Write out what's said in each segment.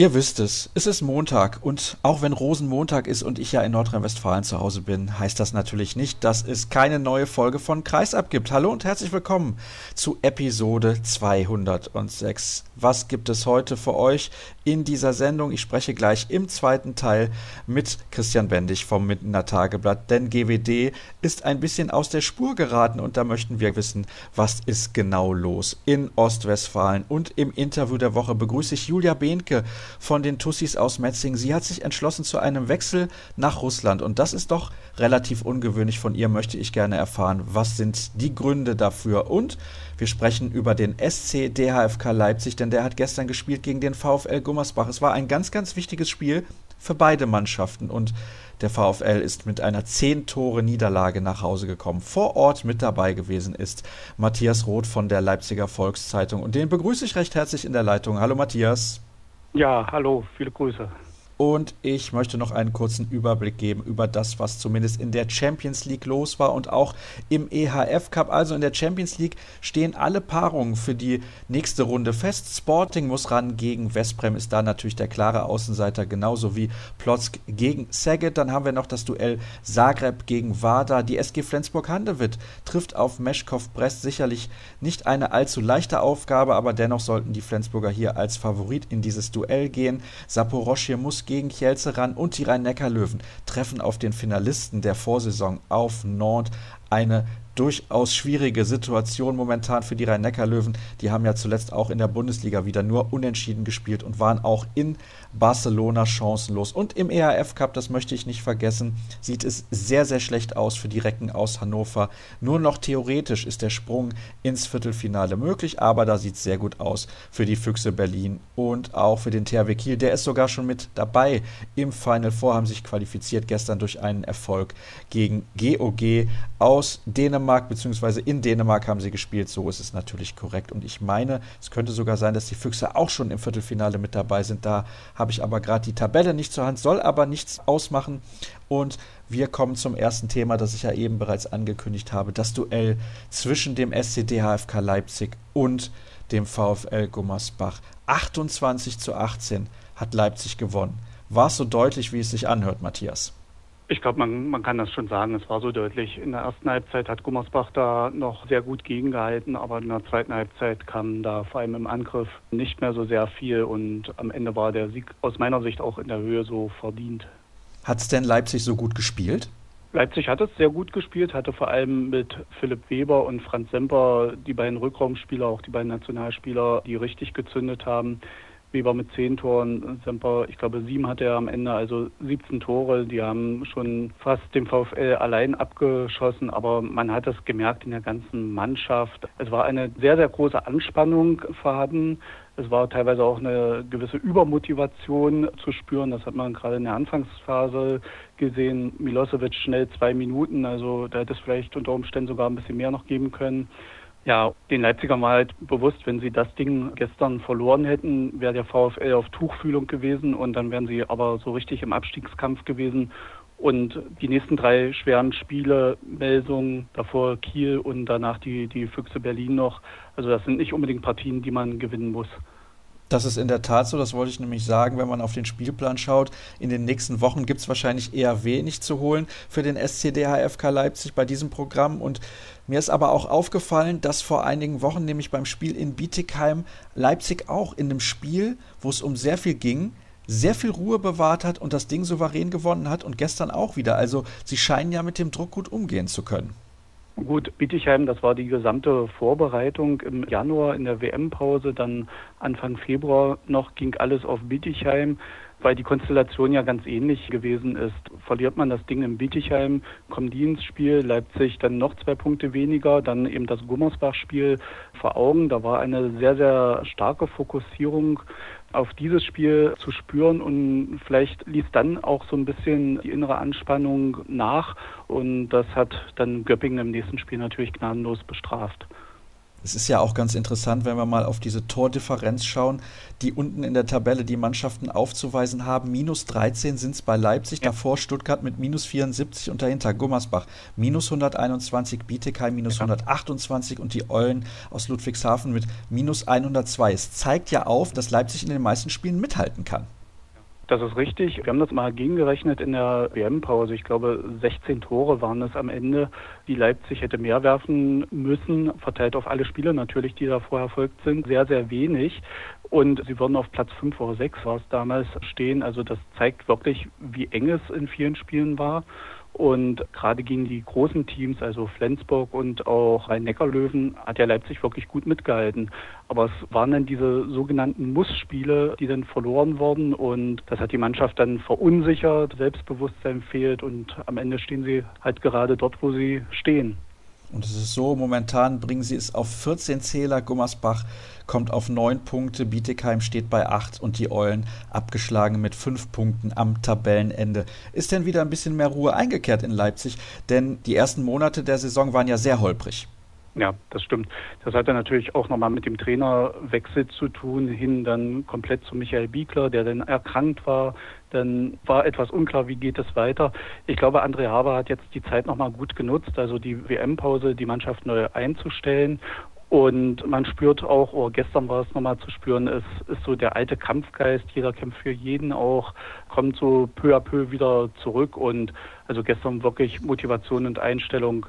Ihr wisst es, es ist Montag und auch wenn Rosenmontag ist und ich ja in Nordrhein-Westfalen zu Hause bin, heißt das natürlich nicht, dass es keine neue Folge von Kreisab gibt. Hallo und herzlich willkommen zu Episode 206. Was gibt es heute für euch in dieser Sendung? Ich spreche gleich im zweiten Teil mit Christian Bendig vom Mindener Tageblatt, denn GWD ist ein bisschen aus der Spur geraten und da möchten wir wissen, was ist genau los in Ostwestfalen. Und im Interview der Woche begrüße ich Julia Behnke von den Tussis aus Metzing. Sie hat sich entschlossen zu einem Wechsel nach Russland und das ist doch relativ ungewöhnlich. Von ihr möchte ich gerne erfahren, was sind die Gründe dafür und wir sprechen über den SC DHFK Leipzig, denn der hat gestern gespielt gegen den VfL Gummersbach. Es war ein ganz, ganz wichtiges Spiel für beide Mannschaften und der VfL ist mit einer 10 Tore Niederlage nach Hause gekommen. Vor Ort mit dabei gewesen ist Matthias Roth von der Leipziger Volkszeitung und den begrüße ich recht herzlich in der Leitung. Hallo Matthias. Ja, hallo, viele Grüße. Und ich möchte noch einen kurzen Überblick geben über das, was zumindest in der Champions League los war und auch im EHF Cup. Also in der Champions League stehen alle Paarungen für die nächste Runde fest. Sporting muss ran gegen Westbrem, ist da natürlich der klare Außenseiter, genauso wie Plotzk gegen Saget. Dann haben wir noch das Duell Zagreb gegen Wada. Die SG Flensburg-Handewitt trifft auf Meschkow-Brest. Sicherlich nicht eine allzu leichte Aufgabe, aber dennoch sollten die Flensburger hier als Favorit in dieses Duell gehen. Saporoschje muss gegen Kielce ran und die Rhein-Neckar-Löwen treffen auf den Finalisten der Vorsaison auf Nantes. Eine durchaus schwierige Situation momentan für die Rhein-Neckar-Löwen. Die haben ja zuletzt auch in der Bundesliga wieder nur unentschieden gespielt und waren auch in Barcelona chancenlos. Und im ERF Cup, das möchte ich nicht vergessen, sieht es sehr, sehr schlecht aus für die Recken aus Hannover. Nur noch theoretisch ist der Sprung ins Viertelfinale möglich, aber da sieht es sehr gut aus für die Füchse Berlin und auch für den THW Kiel. Der ist sogar schon mit dabei im Final Four, haben sich qualifiziert gestern durch einen Erfolg gegen GOG aus Dänemark, beziehungsweise in Dänemark haben sie gespielt. So ist es natürlich korrekt. Und ich meine, es könnte sogar sein, dass die Füchse auch schon im Viertelfinale mit dabei sind. Da habe ich aber gerade die Tabelle nicht zur Hand, soll aber nichts ausmachen. Und wir kommen zum ersten Thema, das ich ja eben bereits angekündigt habe: das Duell zwischen dem SCD HFK Leipzig und dem VfL Gummersbach. 28 zu 18 hat Leipzig gewonnen. War es so deutlich, wie es sich anhört, Matthias? Ich glaube, man, man kann das schon sagen. Es war so deutlich. In der ersten Halbzeit hat Gummersbach da noch sehr gut gegengehalten, aber in der zweiten Halbzeit kam da vor allem im Angriff nicht mehr so sehr viel und am Ende war der Sieg aus meiner Sicht auch in der Höhe so verdient. Hat es denn Leipzig so gut gespielt? Leipzig hat es sehr gut gespielt, hatte vor allem mit Philipp Weber und Franz Semper die beiden Rückraumspieler, auch die beiden Nationalspieler, die richtig gezündet haben. Weber mit zehn Toren, Semper, ich glaube sieben hatte er am Ende, also 17 Tore. Die haben schon fast den VfL allein abgeschossen, aber man hat es gemerkt in der ganzen Mannschaft. Es war eine sehr, sehr große Anspannung vorhanden. Es war teilweise auch eine gewisse Übermotivation zu spüren. Das hat man gerade in der Anfangsphase gesehen. Milosevic schnell zwei Minuten, also da hätte es vielleicht unter Umständen sogar ein bisschen mehr noch geben können. Ja, den Leipzigern war halt bewusst, wenn sie das Ding gestern verloren hätten, wäre der VfL auf Tuchfühlung gewesen und dann wären sie aber so richtig im Abstiegskampf gewesen. Und die nächsten drei schweren Spiele, Melsung, davor Kiel und danach die, die Füchse Berlin noch, also das sind nicht unbedingt Partien, die man gewinnen muss. Das ist in der Tat so, das wollte ich nämlich sagen, wenn man auf den Spielplan schaut. In den nächsten Wochen gibt es wahrscheinlich eher wenig zu holen für den SCDHFK Leipzig bei diesem Programm. Und mir ist aber auch aufgefallen, dass vor einigen Wochen, nämlich beim Spiel in Bietigheim, Leipzig auch in einem Spiel, wo es um sehr viel ging, sehr viel Ruhe bewahrt hat und das Ding souverän gewonnen hat und gestern auch wieder. Also sie scheinen ja mit dem Druck gut umgehen zu können. Gut, Bietigheim, das war die gesamte Vorbereitung im Januar in der WM-Pause, dann Anfang Februar noch ging alles auf Bietigheim, weil die Konstellation ja ganz ähnlich gewesen ist. Verliert man das Ding in Bietigheim, kommen die ins Spiel, Leipzig dann noch zwei Punkte weniger, dann eben das Gummersbach-Spiel vor Augen. Da war eine sehr, sehr starke Fokussierung auf dieses Spiel zu spüren und vielleicht ließ dann auch so ein bisschen die innere Anspannung nach und das hat dann Göppingen im nächsten Spiel natürlich gnadenlos bestraft. Es ist ja auch ganz interessant, wenn wir mal auf diese Tordifferenz schauen, die unten in der Tabelle die Mannschaften aufzuweisen haben. Minus 13 sind es bei Leipzig, ja. davor Stuttgart mit minus 74 und dahinter Gummersbach minus 121, Bietigheim minus ja. 128 und die Eulen aus Ludwigshafen mit minus 102. Es zeigt ja auf, dass Leipzig in den meisten Spielen mithalten kann. Das ist richtig. Wir haben das mal gegengerechnet in der WM-Pause. Ich glaube, 16 Tore waren es am Ende, die Leipzig hätte mehr werfen müssen, verteilt auf alle Spiele natürlich, die da vorher erfolgt sind. Sehr, sehr wenig. Und sie würden auf Platz 5 oder 6 war es damals stehen. Also das zeigt wirklich, wie eng es in vielen Spielen war. Und gerade gegen die großen Teams, also Flensburg und auch Rhein-Neckar-Löwen, hat ja Leipzig wirklich gut mitgehalten. Aber es waren dann diese sogenannten Muss-Spiele, die dann verloren wurden. Und das hat die Mannschaft dann verunsichert, Selbstbewusstsein fehlt. Und am Ende stehen sie halt gerade dort, wo sie stehen. Und es ist so, momentan bringen sie es auf 14 Zähler. Gummersbach kommt auf 9 Punkte, Bietigheim steht bei 8 und die Eulen abgeschlagen mit 5 Punkten am Tabellenende. Ist denn wieder ein bisschen mehr Ruhe eingekehrt in Leipzig? Denn die ersten Monate der Saison waren ja sehr holprig. Ja, das stimmt. Das hat dann natürlich auch nochmal mit dem Trainerwechsel zu tun, hin dann komplett zu Michael Biegler, der dann erkrankt war. Dann war etwas unklar, wie geht es weiter. Ich glaube, André Haber hat jetzt die Zeit nochmal gut genutzt, also die WM-Pause, die Mannschaft neu einzustellen und man spürt auch, oder gestern war es nochmal zu spüren, es ist so der alte Kampfgeist, jeder kämpft für jeden auch, kommt so peu à peu wieder zurück und also gestern wirklich Motivation und Einstellung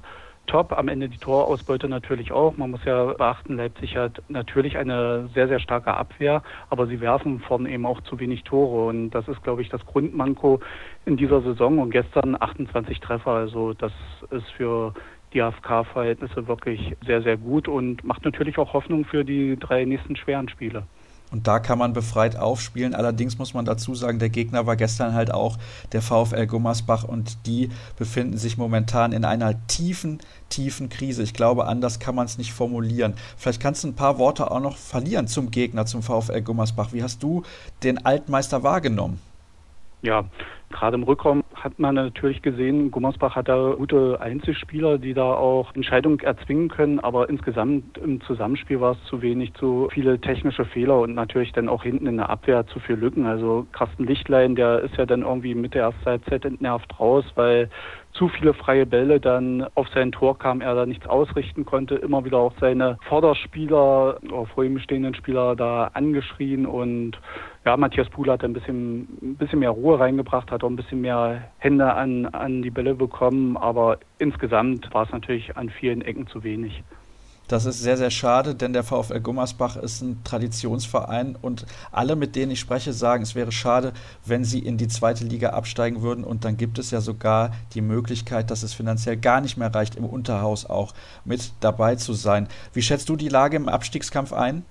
top. Am Ende die Torausbeute natürlich auch. Man muss ja beachten, Leipzig hat natürlich eine sehr, sehr starke Abwehr, aber sie werfen vorne eben auch zu wenig Tore. Und das ist, glaube ich, das Grundmanko in dieser Saison. Und gestern 28 Treffer. Also das ist für die AFK-Verhältnisse wirklich sehr, sehr gut und macht natürlich auch Hoffnung für die drei nächsten schweren Spiele. Und da kann man befreit aufspielen. Allerdings muss man dazu sagen, der Gegner war gestern halt auch der VfL Gummersbach und die befinden sich momentan in einer tiefen, tiefen Krise. Ich glaube, anders kann man es nicht formulieren. Vielleicht kannst du ein paar Worte auch noch verlieren zum Gegner, zum VfL Gummersbach. Wie hast du den Altmeister wahrgenommen? Ja, gerade im Rückraum hat man natürlich gesehen, Gummersbach hat da gute Einzelspieler, die da auch Entscheidungen erzwingen können, aber insgesamt im Zusammenspiel war es zu wenig, zu viele technische Fehler und natürlich dann auch hinten in der Abwehr zu viel Lücken. Also Carsten Lichtlein, der ist ja dann irgendwie mit der ersten Halbzeit entnervt raus, weil zu viele freie Bälle dann auf sein Tor kam, er da nichts ausrichten konnte, immer wieder auch seine Vorderspieler, vor ihm stehenden Spieler da angeschrien und ja, Matthias Puhl hat ein bisschen, ein bisschen mehr Ruhe reingebracht, hat auch ein bisschen mehr Hände an, an die Bälle bekommen, aber insgesamt war es natürlich an vielen Ecken zu wenig. Das ist sehr, sehr schade, denn der VfL Gummersbach ist ein Traditionsverein und alle, mit denen ich spreche, sagen, es wäre schade, wenn sie in die zweite Liga absteigen würden und dann gibt es ja sogar die Möglichkeit, dass es finanziell gar nicht mehr reicht, im Unterhaus auch mit dabei zu sein. Wie schätzt du die Lage im Abstiegskampf ein?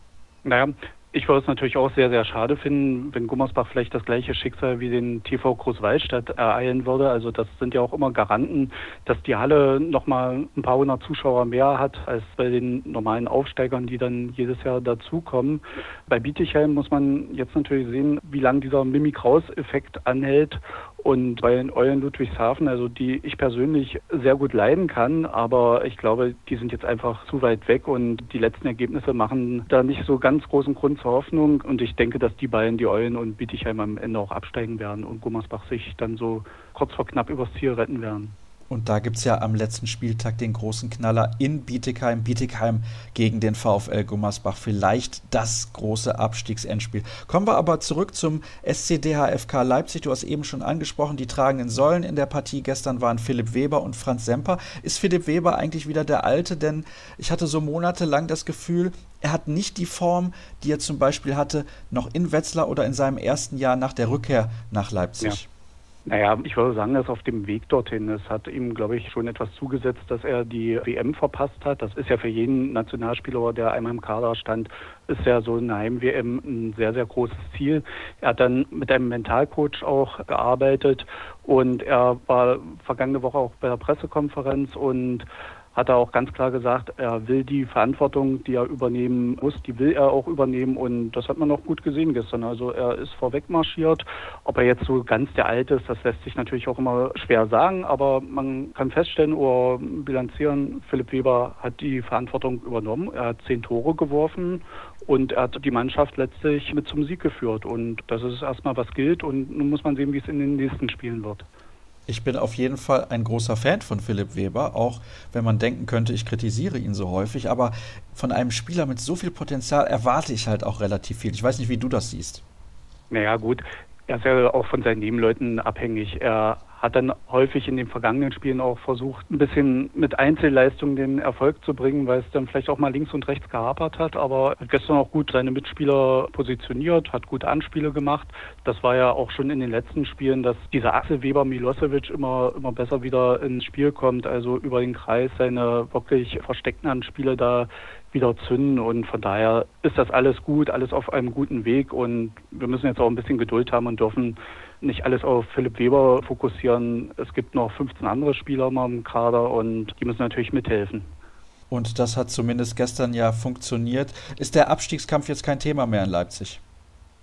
Naja, ich würde es natürlich auch sehr, sehr schade finden, wenn Gummersbach vielleicht das gleiche Schicksal wie den TV Großwaldstadt ereilen würde. Also das sind ja auch immer Garanten, dass die Halle nochmal ein paar hundert Zuschauer mehr hat als bei den normalen Aufsteigern, die dann jedes Jahr dazukommen. Bei Bietigheim muss man jetzt natürlich sehen, wie lange dieser Mimi-Kraus-Effekt anhält und bei den Eulen Ludwigshafen, also die ich persönlich sehr gut leiden kann, aber ich glaube, die sind jetzt einfach zu weit weg und die letzten Ergebnisse machen da nicht so ganz großen Grund zur Hoffnung. Und ich denke, dass die beiden, die Eulen und Bietigheim am Ende auch absteigen werden und Gummersbach sich dann so kurz vor knapp übers Ziel retten werden. Und da gibt es ja am letzten Spieltag den großen Knaller in Bietigheim. Bietigheim gegen den VfL Gummersbach. Vielleicht das große Abstiegsendspiel. Kommen wir aber zurück zum SCDHFK Leipzig. Du hast eben schon angesprochen, die tragenden Säulen in der Partie gestern waren Philipp Weber und Franz Semper. Ist Philipp Weber eigentlich wieder der Alte? Denn ich hatte so monatelang das Gefühl, er hat nicht die Form, die er zum Beispiel hatte, noch in Wetzlar oder in seinem ersten Jahr nach der Rückkehr nach Leipzig. Ja. Naja, ich würde sagen, er ist auf dem Weg dorthin. Es hat ihm, glaube ich, schon etwas zugesetzt, dass er die WM verpasst hat. Das ist ja für jeden Nationalspieler, der einmal im Kader stand, ist ja so eine Heim-WM ein sehr, sehr großes Ziel. Er hat dann mit einem Mentalcoach auch gearbeitet und er war vergangene Woche auch bei der Pressekonferenz und hat er auch ganz klar gesagt, er will die Verantwortung, die er übernehmen muss, die will er auch übernehmen und das hat man auch gut gesehen gestern. Also er ist vorweg marschiert. Ob er jetzt so ganz der Alte ist, das lässt sich natürlich auch immer schwer sagen, aber man kann feststellen oder bilanzieren, Philipp Weber hat die Verantwortung übernommen. Er hat zehn Tore geworfen und er hat die Mannschaft letztlich mit zum Sieg geführt und das ist erstmal was gilt und nun muss man sehen, wie es in den nächsten Spielen wird. Ich bin auf jeden Fall ein großer Fan von Philipp Weber, auch wenn man denken könnte, ich kritisiere ihn so häufig. Aber von einem Spieler mit so viel Potenzial erwarte ich halt auch relativ viel. Ich weiß nicht, wie du das siehst. Naja, gut. Er ist ja auch von seinen Nebenleuten abhängig. Er hat dann häufig in den vergangenen Spielen auch versucht, ein bisschen mit Einzelleistungen den Erfolg zu bringen, weil es dann vielleicht auch mal links und rechts gehapert hat, aber hat gestern auch gut seine Mitspieler positioniert, hat gute Anspiele gemacht. Das war ja auch schon in den letzten Spielen, dass dieser Axel Weber Milosevic immer, immer besser wieder ins Spiel kommt, also über den Kreis seine wirklich versteckten Anspiele da wieder zünden und von daher ist das alles gut, alles auf einem guten Weg und wir müssen jetzt auch ein bisschen Geduld haben und dürfen nicht alles auf Philipp Weber fokussieren. Es gibt noch 15 andere Spieler im Kader und die müssen natürlich mithelfen. Und das hat zumindest gestern ja funktioniert. Ist der Abstiegskampf jetzt kein Thema mehr in Leipzig?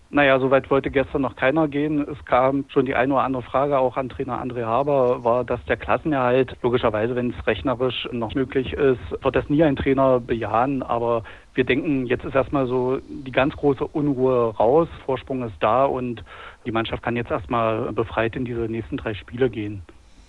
Naja, soweit wollte gestern noch keiner gehen. Es kam schon die eine oder andere Frage auch an Trainer André Haber, war, dass der Klassenerhalt, logischerweise, wenn es rechnerisch noch möglich ist, wird das nie ein Trainer bejahen. Aber wir denken, jetzt ist erstmal so die ganz große Unruhe raus, Vorsprung ist da und die Mannschaft kann jetzt erstmal befreit in diese nächsten drei Spiele gehen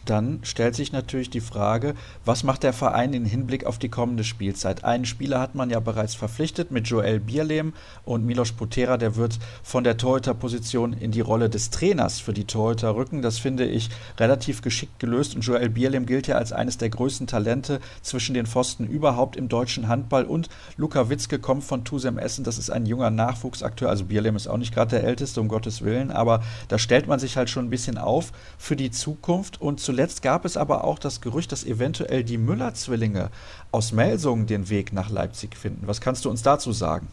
dann stellt sich natürlich die Frage, was macht der Verein im Hinblick auf die kommende Spielzeit? Einen Spieler hat man ja bereits verpflichtet mit Joel Bierlehm und Milos Potera, der wird von der Torhüterposition in die Rolle des Trainers für die Torhüter rücken. Das finde ich relativ geschickt gelöst und Joel Bierlehm gilt ja als eines der größten Talente zwischen den Pfosten überhaupt im deutschen Handball und Luka Witzke kommt von Tusem Essen, das ist ein junger Nachwuchsakteur, also Bierlehm ist auch nicht gerade der älteste, um Gottes Willen, aber da stellt man sich halt schon ein bisschen auf für die Zukunft und zuletzt Zuletzt gab es aber auch das Gerücht, dass eventuell die Müller-Zwillinge aus Melsungen den Weg nach Leipzig finden. Was kannst du uns dazu sagen?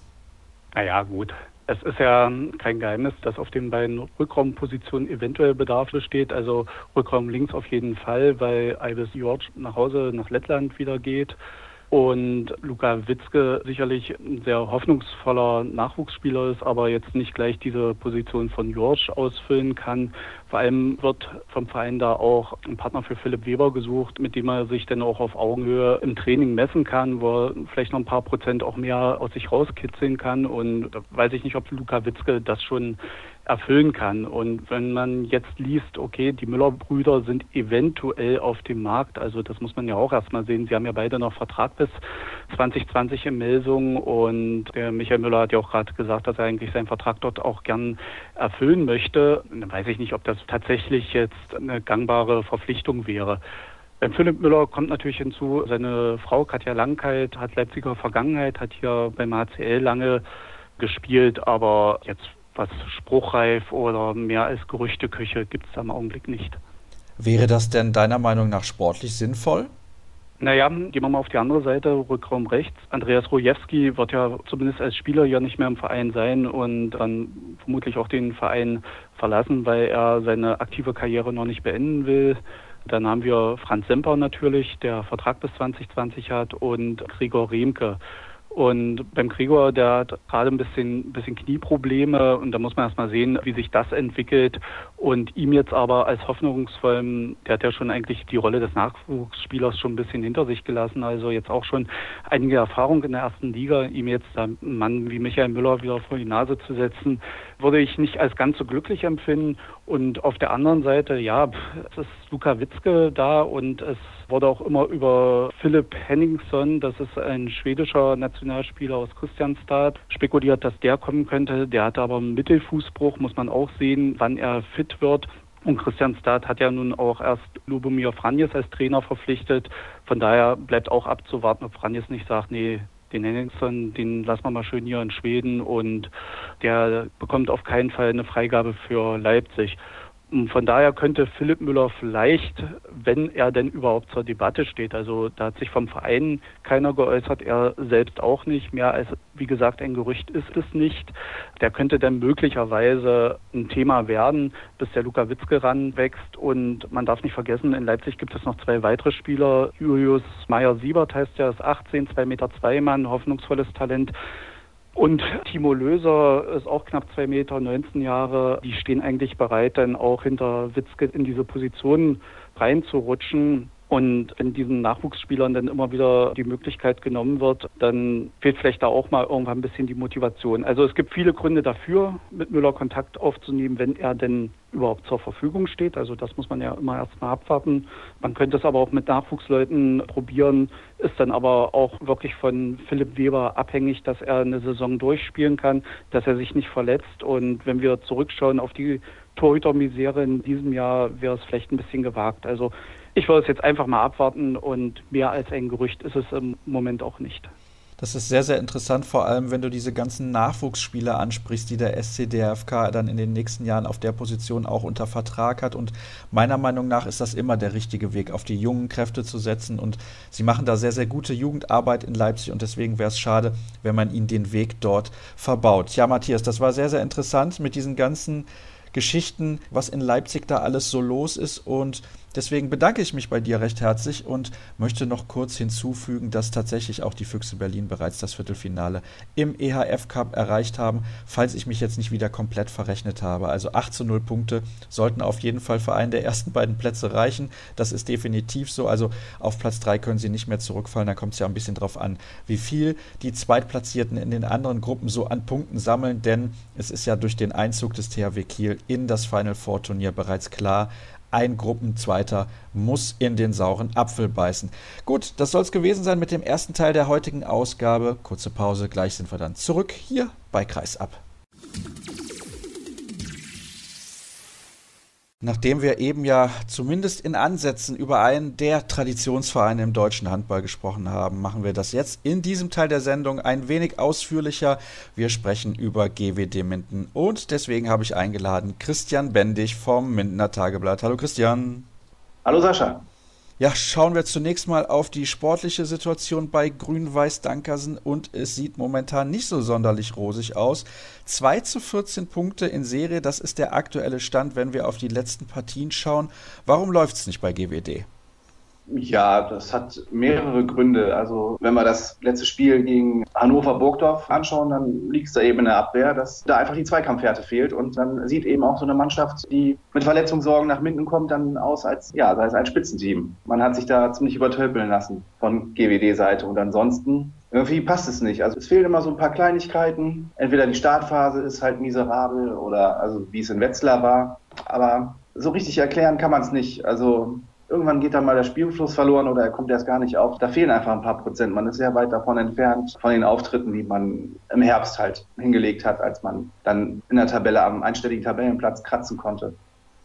Naja, gut. Es ist ja kein Geheimnis, dass auf den beiden Rückraumpositionen eventuell Bedarf besteht. Also Rückraum links auf jeden Fall, weil Ibis George nach Hause nach Lettland wieder geht und Luka Witzke sicherlich ein sehr hoffnungsvoller Nachwuchsspieler ist, aber jetzt nicht gleich diese Position von Jorsch ausfüllen kann. Vor allem wird vom Verein da auch ein Partner für Philipp Weber gesucht, mit dem er sich dann auch auf Augenhöhe im Training messen kann, wo er vielleicht noch ein paar Prozent auch mehr aus sich rauskitzeln kann. Und da weiß ich nicht, ob Luka Witzke das schon erfüllen kann. Und wenn man jetzt liest, okay, die Müller-Brüder sind eventuell auf dem Markt, also das muss man ja auch erstmal sehen. Sie haben ja beide noch Vertrag bis 2020 in Melsung und der Michael Müller hat ja auch gerade gesagt, dass er eigentlich seinen Vertrag dort auch gern erfüllen möchte. Dann weiß ich nicht, ob das tatsächlich jetzt eine gangbare Verpflichtung wäre. Beim Philipp Müller kommt natürlich hinzu, seine Frau Katja Langkeit hat Leipziger Vergangenheit, hat hier beim HCL lange gespielt, aber jetzt was spruchreif oder mehr als Gerüchteküche gibt es da im Augenblick nicht. Wäre das denn deiner Meinung nach sportlich sinnvoll? Naja, gehen wir mal auf die andere Seite, Rückraum rechts. Andreas Rojewski wird ja zumindest als Spieler ja nicht mehr im Verein sein und dann vermutlich auch den Verein verlassen, weil er seine aktive Karriere noch nicht beenden will. Dann haben wir Franz Semper natürlich, der Vertrag bis 2020 hat und Gregor Remke. Und beim Gregor, der hat gerade ein bisschen, bisschen Knieprobleme und da muss man erst mal sehen, wie sich das entwickelt. Und ihm jetzt aber als hoffnungsvollem, der hat ja schon eigentlich die Rolle des Nachwuchsspielers schon ein bisschen hinter sich gelassen, also jetzt auch schon einige Erfahrung in der ersten Liga, ihm jetzt einen Mann wie Michael Müller wieder vor die Nase zu setzen, würde ich nicht als ganz so glücklich empfinden. Und auf der anderen Seite, ja, es ist Luka Witzke da und es wurde auch immer über Philipp Henningsson, das ist ein schwedischer Nationalspieler aus Christianstad, spekuliert, dass der kommen könnte. Der hatte aber einen Mittelfußbruch, muss man auch sehen, wann er fit wird. Und Christian Stad hat ja nun auch erst Lubomir Franjes als Trainer verpflichtet. Von daher bleibt auch abzuwarten, ob Franjes nicht sagt, nee, den Henningson, den lassen wir mal schön hier in Schweden und der bekommt auf keinen Fall eine Freigabe für Leipzig von daher könnte Philipp Müller vielleicht, wenn er denn überhaupt zur Debatte steht, also da hat sich vom Verein keiner geäußert, er selbst auch nicht, mehr als, wie gesagt, ein Gerücht ist es nicht. Der könnte dann möglicherweise ein Thema werden, bis der Luka Witzke ranwächst. Und man darf nicht vergessen, in Leipzig gibt es noch zwei weitere Spieler. Julius Meyer-Siebert heißt ja, ist 18, 2 Meter zwei Mann, hoffnungsvolles Talent. Und Timo Löser ist auch knapp zwei Meter, 19 Jahre. Die stehen eigentlich bereit, dann auch hinter Witzke in diese Position reinzurutschen. Und wenn diesen Nachwuchsspielern dann immer wieder die Möglichkeit genommen wird, dann fehlt vielleicht da auch mal irgendwann ein bisschen die Motivation. Also es gibt viele Gründe dafür, mit Müller Kontakt aufzunehmen, wenn er denn überhaupt zur Verfügung steht. Also das muss man ja immer erstmal abwarten. Man könnte es aber auch mit Nachwuchsleuten probieren, ist dann aber auch wirklich von Philipp Weber abhängig, dass er eine Saison durchspielen kann, dass er sich nicht verletzt. Und wenn wir zurückschauen auf die Torhütermisere in diesem Jahr, wäre es vielleicht ein bisschen gewagt. Also ich würde es jetzt einfach mal abwarten und mehr als ein Gerücht ist es im Moment auch nicht. Das ist sehr, sehr interessant, vor allem wenn du diese ganzen Nachwuchsspieler ansprichst, die der SCDFK dann in den nächsten Jahren auf der Position auch unter Vertrag hat. Und meiner Meinung nach ist das immer der richtige Weg, auf die jungen Kräfte zu setzen. Und sie machen da sehr, sehr gute Jugendarbeit in Leipzig und deswegen wäre es schade, wenn man ihnen den Weg dort verbaut. Ja, Matthias, das war sehr, sehr interessant mit diesen ganzen Geschichten, was in Leipzig da alles so los ist. Und deswegen bedanke ich mich bei dir recht herzlich und möchte noch kurz hinzufügen, dass tatsächlich auch die Füchse Berlin bereits das Viertelfinale im EHF Cup erreicht haben, falls ich mich jetzt nicht wieder komplett verrechnet habe. Also 8 zu 0 Punkte sollten auf jeden Fall für einen der ersten beiden Plätze reichen. Das ist definitiv so. Also auf Platz 3 können sie nicht mehr zurückfallen. Da kommt es ja ein bisschen drauf an, wie viel die Zweitplatzierten in den anderen Gruppen so an Punkten sammeln, denn es ist ja durch den Einzug des THW Kiel in das Final Four Turnier bereits klar, ein Gruppenzweiter muss in den sauren Apfel beißen. Gut, das soll es gewesen sein mit dem ersten Teil der heutigen Ausgabe. Kurze Pause, gleich sind wir dann zurück hier bei Kreisab. Nachdem wir eben ja zumindest in Ansätzen über einen der Traditionsvereine im deutschen Handball gesprochen haben, machen wir das jetzt in diesem Teil der Sendung ein wenig ausführlicher. Wir sprechen über GWD Minden und deswegen habe ich eingeladen Christian Bendig vom Mindener Tageblatt. Hallo Christian. Hallo Sascha. Ja, schauen wir zunächst mal auf die sportliche Situation bei Grün-Weiß Dankersen und es sieht momentan nicht so sonderlich rosig aus. 2 zu 14 Punkte in Serie, das ist der aktuelle Stand, wenn wir auf die letzten Partien schauen. Warum läuft es nicht bei GWD? Ja, das hat mehrere Gründe. Also wenn wir das letzte Spiel gegen Hannover Burgdorf anschauen, dann liegt es da eben in der Abwehr, dass da einfach die Zweikampfwerte fehlt und dann sieht eben auch so eine Mannschaft, die mit Verletzungssorgen nach Minden kommt, dann aus als ja, als ein Spitzenteam. Man hat sich da ziemlich übertölpeln lassen von GWD-Seite und ansonsten irgendwie passt es nicht. Also es fehlen immer so ein paar Kleinigkeiten. Entweder die Startphase ist halt miserabel oder also wie es in Wetzlar war, aber so richtig erklären kann man es nicht. Also Irgendwann geht dann mal der Spielfluss verloren oder er kommt erst gar nicht auf. Da fehlen einfach ein paar Prozent. Man ist sehr weit davon entfernt von den Auftritten, die man im Herbst halt hingelegt hat, als man dann in der Tabelle am einstelligen Tabellenplatz kratzen konnte.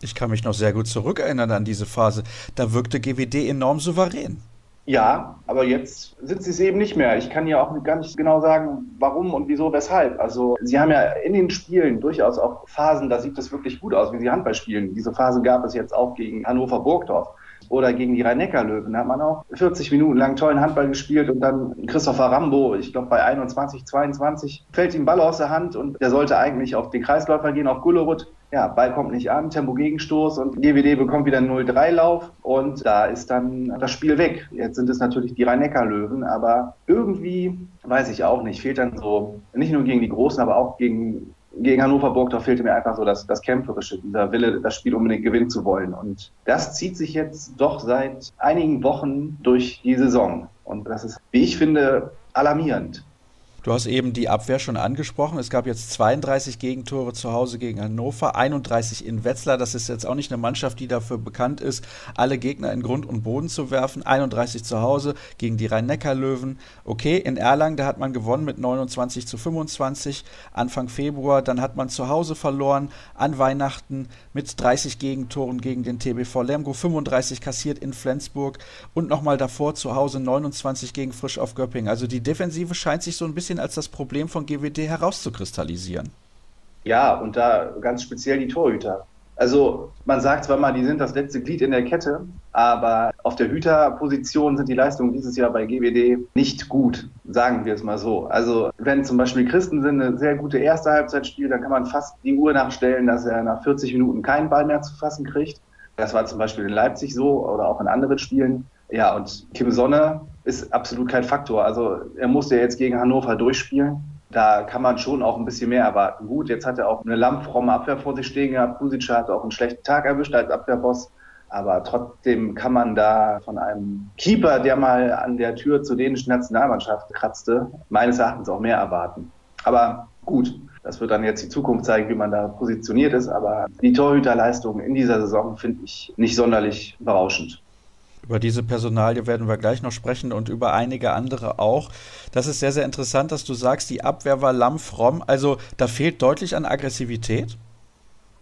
Ich kann mich noch sehr gut zurückerinnern an diese Phase. Da wirkte GWD enorm souverän. Ja, aber jetzt sind sie es eben nicht mehr. Ich kann ja auch gar nicht genau sagen, warum und wieso, weshalb. Also sie haben ja in den Spielen durchaus auch Phasen, da sieht es wirklich gut aus, wie sie Handball spielen. Diese Phase gab es jetzt auch gegen Hannover Burgdorf oder gegen die Rhein-Neckar-Löwen. Da hat man auch 40 Minuten lang tollen Handball gespielt und dann Christopher Rambo, ich glaube bei 21, 22, fällt ihm Ball aus der Hand und der sollte eigentlich auf den Kreisläufer gehen, auf Gullerud. Ja, Ball kommt nicht an, Tempo-Gegenstoß und GWD bekommt wieder einen 0-3-Lauf und da ist dann das Spiel weg. Jetzt sind es natürlich die Rhein-Neckar-Löwen, aber irgendwie, weiß ich auch nicht, fehlt dann so, nicht nur gegen die Großen, aber auch gegen gegen Hannover Burgdorf fehlte mir einfach so das, das Kämpferische, dieser Wille, das Spiel unbedingt gewinnen zu wollen. Und das zieht sich jetzt doch seit einigen Wochen durch die Saison. Und das ist, wie ich finde, alarmierend. Du hast eben die Abwehr schon angesprochen. Es gab jetzt 32 Gegentore zu Hause gegen Hannover, 31 in Wetzlar. Das ist jetzt auch nicht eine Mannschaft, die dafür bekannt ist, alle Gegner in Grund und Boden zu werfen. 31 zu Hause gegen die Rhein-Neckar-Löwen. Okay, in Erlangen, da hat man gewonnen mit 29 zu 25 Anfang Februar. Dann hat man zu Hause verloren an Weihnachten mit 30 Gegentoren gegen den TBV Lemgo, 35 kassiert in Flensburg und nochmal davor zu Hause 29 gegen Frisch auf Göppingen. Also die Defensive scheint sich so ein bisschen bisschen als das Problem von GWD herauszukristallisieren. Ja, und da ganz speziell die Torhüter. Also man sagt zwar mal, die sind das letzte Glied in der Kette, aber auf der Hüterposition sind die Leistungen dieses Jahr bei GWD nicht gut, sagen wir es mal so. Also wenn zum Beispiel Christensen eine sehr gute erste Halbzeit spielt, dann kann man fast die Uhr nachstellen, dass er nach 40 Minuten keinen Ball mehr zu fassen kriegt. Das war zum Beispiel in Leipzig so oder auch in anderen Spielen. Ja, und Kim Sonne ist absolut kein Faktor. Also er musste jetzt gegen Hannover durchspielen da kann man schon auch ein bisschen mehr erwarten. Gut, jetzt hat er auch eine lammfromme Abwehr vor sich stehen gehabt. Pusic hat auch einen schlechten Tag erwischt als Abwehrboss. Aber trotzdem kann man da von einem Keeper, der mal an der Tür zur dänischen Nationalmannschaft kratzte, meines Erachtens auch mehr erwarten. Aber gut, das wird dann jetzt die Zukunft zeigen, wie man da positioniert ist. Aber die Torhüterleistung in dieser Saison finde ich nicht sonderlich berauschend. Über diese Personalie werden wir gleich noch sprechen und über einige andere auch. Das ist sehr, sehr interessant, dass du sagst, die Abwehr war lammfromm. Also da fehlt deutlich an Aggressivität.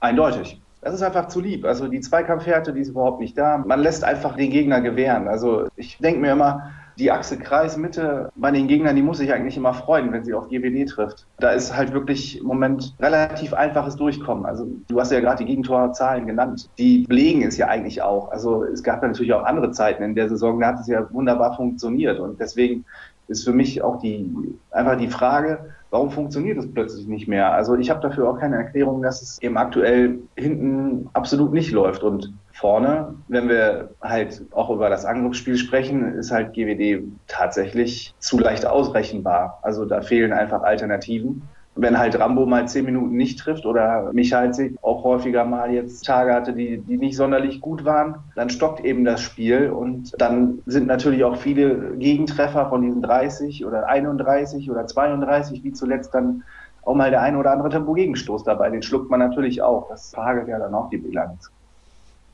Eindeutig. Das ist einfach zu lieb. Also die Zweikampfhärte, die ist überhaupt nicht da. Man lässt einfach den Gegner gewähren. Also ich denke mir immer, die Achse Kreis-Mitte bei den Gegnern, die muss sich eigentlich immer freuen, wenn sie auf GWD trifft. Da ist halt wirklich im Moment relativ einfaches Durchkommen. Also du hast ja gerade die Gegentorzahlen genannt. Die belegen es ja eigentlich auch. Also es gab natürlich auch andere Zeiten in der Saison, da hat es ja wunderbar funktioniert. Und deswegen ist für mich auch die einfach die Frage, warum funktioniert es plötzlich nicht mehr? Also ich habe dafür auch keine Erklärung, dass es eben aktuell hinten absolut nicht läuft. Und vorne, wenn wir halt auch über das Angriffsspiel sprechen, ist halt GWD tatsächlich zu leicht ausrechenbar. Also da fehlen einfach Alternativen wenn halt Rambo mal zehn Minuten nicht trifft oder Michalzik auch häufiger mal jetzt Tage hatte, die, die nicht sonderlich gut waren, dann stockt eben das Spiel und dann sind natürlich auch viele Gegentreffer von diesen 30 oder 31 oder 32, wie zuletzt dann auch mal der eine oder andere Tempo-Gegenstoß dabei. Den schluckt man natürlich auch. Das verhagelt ja dann auch die Bilanz.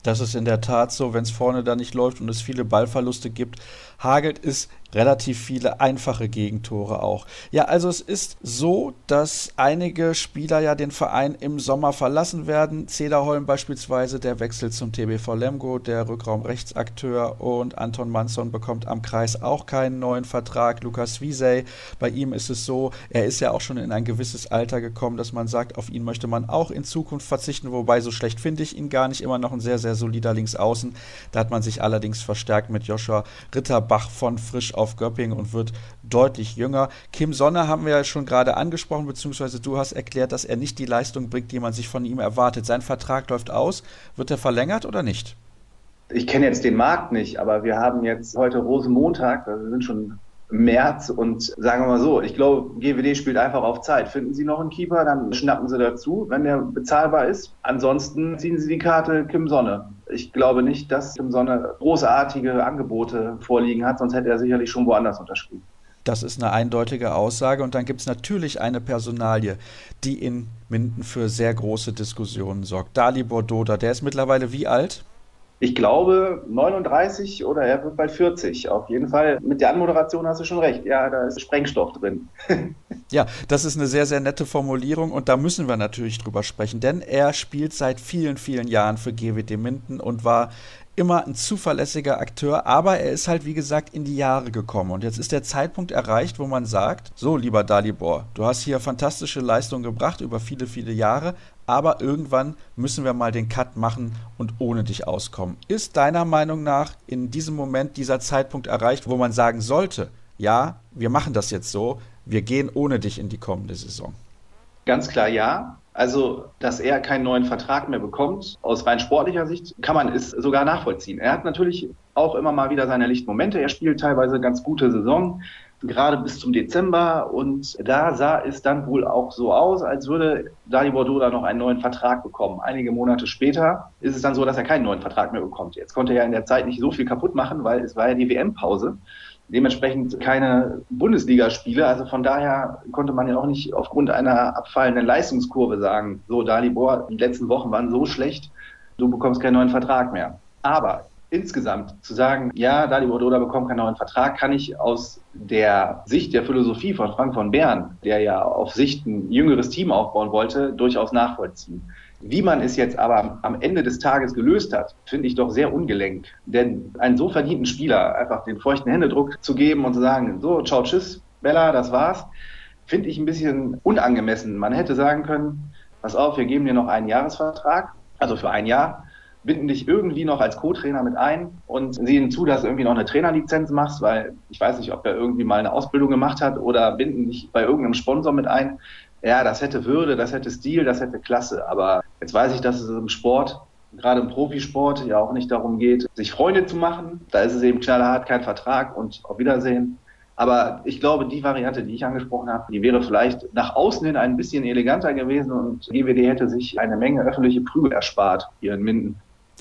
Das ist in der Tat so, wenn es vorne da nicht läuft und es viele Ballverluste gibt, hagelt es relativ viele einfache Gegentore auch. Ja, also es ist so, dass einige Spieler ja den Verein im Sommer verlassen werden. Zederholm beispielsweise, der wechselt zum TBV Lemgo, der Rückraumrechtsakteur und Anton Manson bekommt am Kreis auch keinen neuen Vertrag. Lukas Wiesey, bei ihm ist es so, er ist ja auch schon in ein gewisses Alter gekommen, dass man sagt, auf ihn möchte man auch in Zukunft verzichten, wobei so schlecht finde ich ihn gar nicht, immer noch ein sehr, sehr solider Linksaußen. Da hat man sich allerdings verstärkt mit Joshua Ritterbach von Frisch auf auf Göppingen und wird deutlich jünger. Kim Sonne haben wir ja schon gerade angesprochen, beziehungsweise du hast erklärt, dass er nicht die Leistung bringt, die man sich von ihm erwartet. Sein Vertrag läuft aus. Wird er verlängert oder nicht? Ich kenne jetzt den Markt nicht, aber wir haben jetzt heute Rosenmontag, also wir sind schon März und sagen wir mal so, ich glaube, GWD spielt einfach auf Zeit. Finden Sie noch einen Keeper, dann schnappen Sie dazu, wenn der bezahlbar ist. Ansonsten ziehen Sie die Karte Kim Sonne. Ich glaube nicht, dass Kim Sonne großartige Angebote vorliegen hat, sonst hätte er sicherlich schon woanders unterschrieben. Das ist eine eindeutige Aussage. Und dann gibt es natürlich eine Personalie, die in Minden für sehr große Diskussionen sorgt. Dali Bordoda, der ist mittlerweile wie alt? Ich glaube 39 oder er wird bald 40. Auf jeden Fall mit der Anmoderation hast du schon recht. Ja, da ist Sprengstoff drin. ja, das ist eine sehr, sehr nette Formulierung und da müssen wir natürlich drüber sprechen, denn er spielt seit vielen, vielen Jahren für GWD Minden und war immer ein zuverlässiger Akteur, aber er ist halt, wie gesagt, in die Jahre gekommen. Und jetzt ist der Zeitpunkt erreicht, wo man sagt, so, lieber Dalibor, du hast hier fantastische Leistungen gebracht über viele, viele Jahre, aber irgendwann müssen wir mal den Cut machen und ohne dich auskommen. Ist deiner Meinung nach in diesem Moment dieser Zeitpunkt erreicht, wo man sagen sollte, ja, wir machen das jetzt so, wir gehen ohne dich in die kommende Saison? Ganz klar ja. Also, dass er keinen neuen Vertrag mehr bekommt, aus rein sportlicher Sicht, kann man es sogar nachvollziehen. Er hat natürlich auch immer mal wieder seine Lichtmomente. Er spielt teilweise ganz gute Saison, gerade bis zum Dezember. Und da sah es dann wohl auch so aus, als würde Dani Bordeaux da noch einen neuen Vertrag bekommen. Einige Monate später ist es dann so, dass er keinen neuen Vertrag mehr bekommt. Jetzt konnte er ja in der Zeit nicht so viel kaputt machen, weil es war ja die WM-Pause dementsprechend keine Bundesligaspiele. Also von daher konnte man ja auch nicht aufgrund einer abfallenden Leistungskurve sagen, so Dalibor, die letzten Wochen waren so schlecht, du bekommst keinen neuen Vertrag mehr. Aber insgesamt zu sagen, ja, Dalibor Doda bekommt keinen neuen Vertrag, kann ich aus der Sicht der Philosophie von Frank von Bern, der ja auf Sicht ein jüngeres Team aufbauen wollte, durchaus nachvollziehen. Wie man es jetzt aber am Ende des Tages gelöst hat, finde ich doch sehr ungelenk. Denn einen so verdienten Spieler einfach den feuchten Händedruck zu geben und zu sagen, so, ciao, tschüss, Bella, das war's, finde ich ein bisschen unangemessen. Man hätte sagen können, pass auf, wir geben dir noch einen Jahresvertrag also für ein Jahr, binden dich irgendwie noch als Co-Trainer mit ein und sehen zu, dass du irgendwie noch eine Trainerlizenz machst, weil ich weiß nicht, ob der irgendwie mal eine Ausbildung gemacht hat oder binden dich bei irgendeinem Sponsor mit ein. Ja, das hätte Würde, das hätte Stil, das hätte Klasse. Aber jetzt weiß ich, dass es im Sport, gerade im Profisport, ja auch nicht darum geht, sich Freunde zu machen. Da ist es eben knallhart, kein Vertrag und auf Wiedersehen. Aber ich glaube, die Variante, die ich angesprochen habe, die wäre vielleicht nach außen hin ein bisschen eleganter gewesen und GWD hätte sich eine Menge öffentliche Prügel erspart hier in Minden.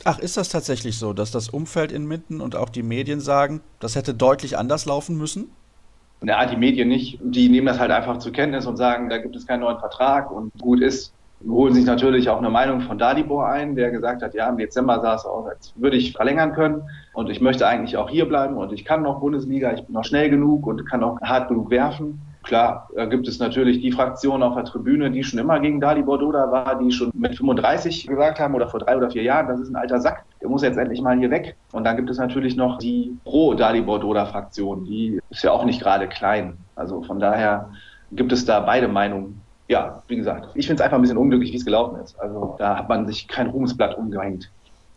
Ach, ist das tatsächlich so, dass das Umfeld in Minden und auch die Medien sagen, das hätte deutlich anders laufen müssen? Ja, die Medien nicht. Die nehmen das halt einfach zur Kenntnis und sagen, da gibt es keinen neuen Vertrag und gut ist. Holen sich natürlich auch eine Meinung von Dalibor ein, der gesagt hat, ja, im Dezember sah es aus, als würde ich verlängern können und ich möchte eigentlich auch hier bleiben und ich kann noch Bundesliga, ich bin noch schnell genug und kann auch hart genug werfen. Klar, da gibt es natürlich die Fraktion auf der Tribüne, die schon immer gegen Dali Bordoda war, die schon mit 35 gesagt haben oder vor drei oder vier Jahren, das ist ein alter Sack, der muss jetzt endlich mal hier weg. Und dann gibt es natürlich noch die Pro-Dali Bordoda Fraktion, die ist ja auch nicht gerade klein. Also von daher gibt es da beide Meinungen. Ja, wie gesagt, ich finde es einfach ein bisschen unglücklich, wie es gelaufen ist. Also da hat man sich kein Ruhmesblatt umgehängt.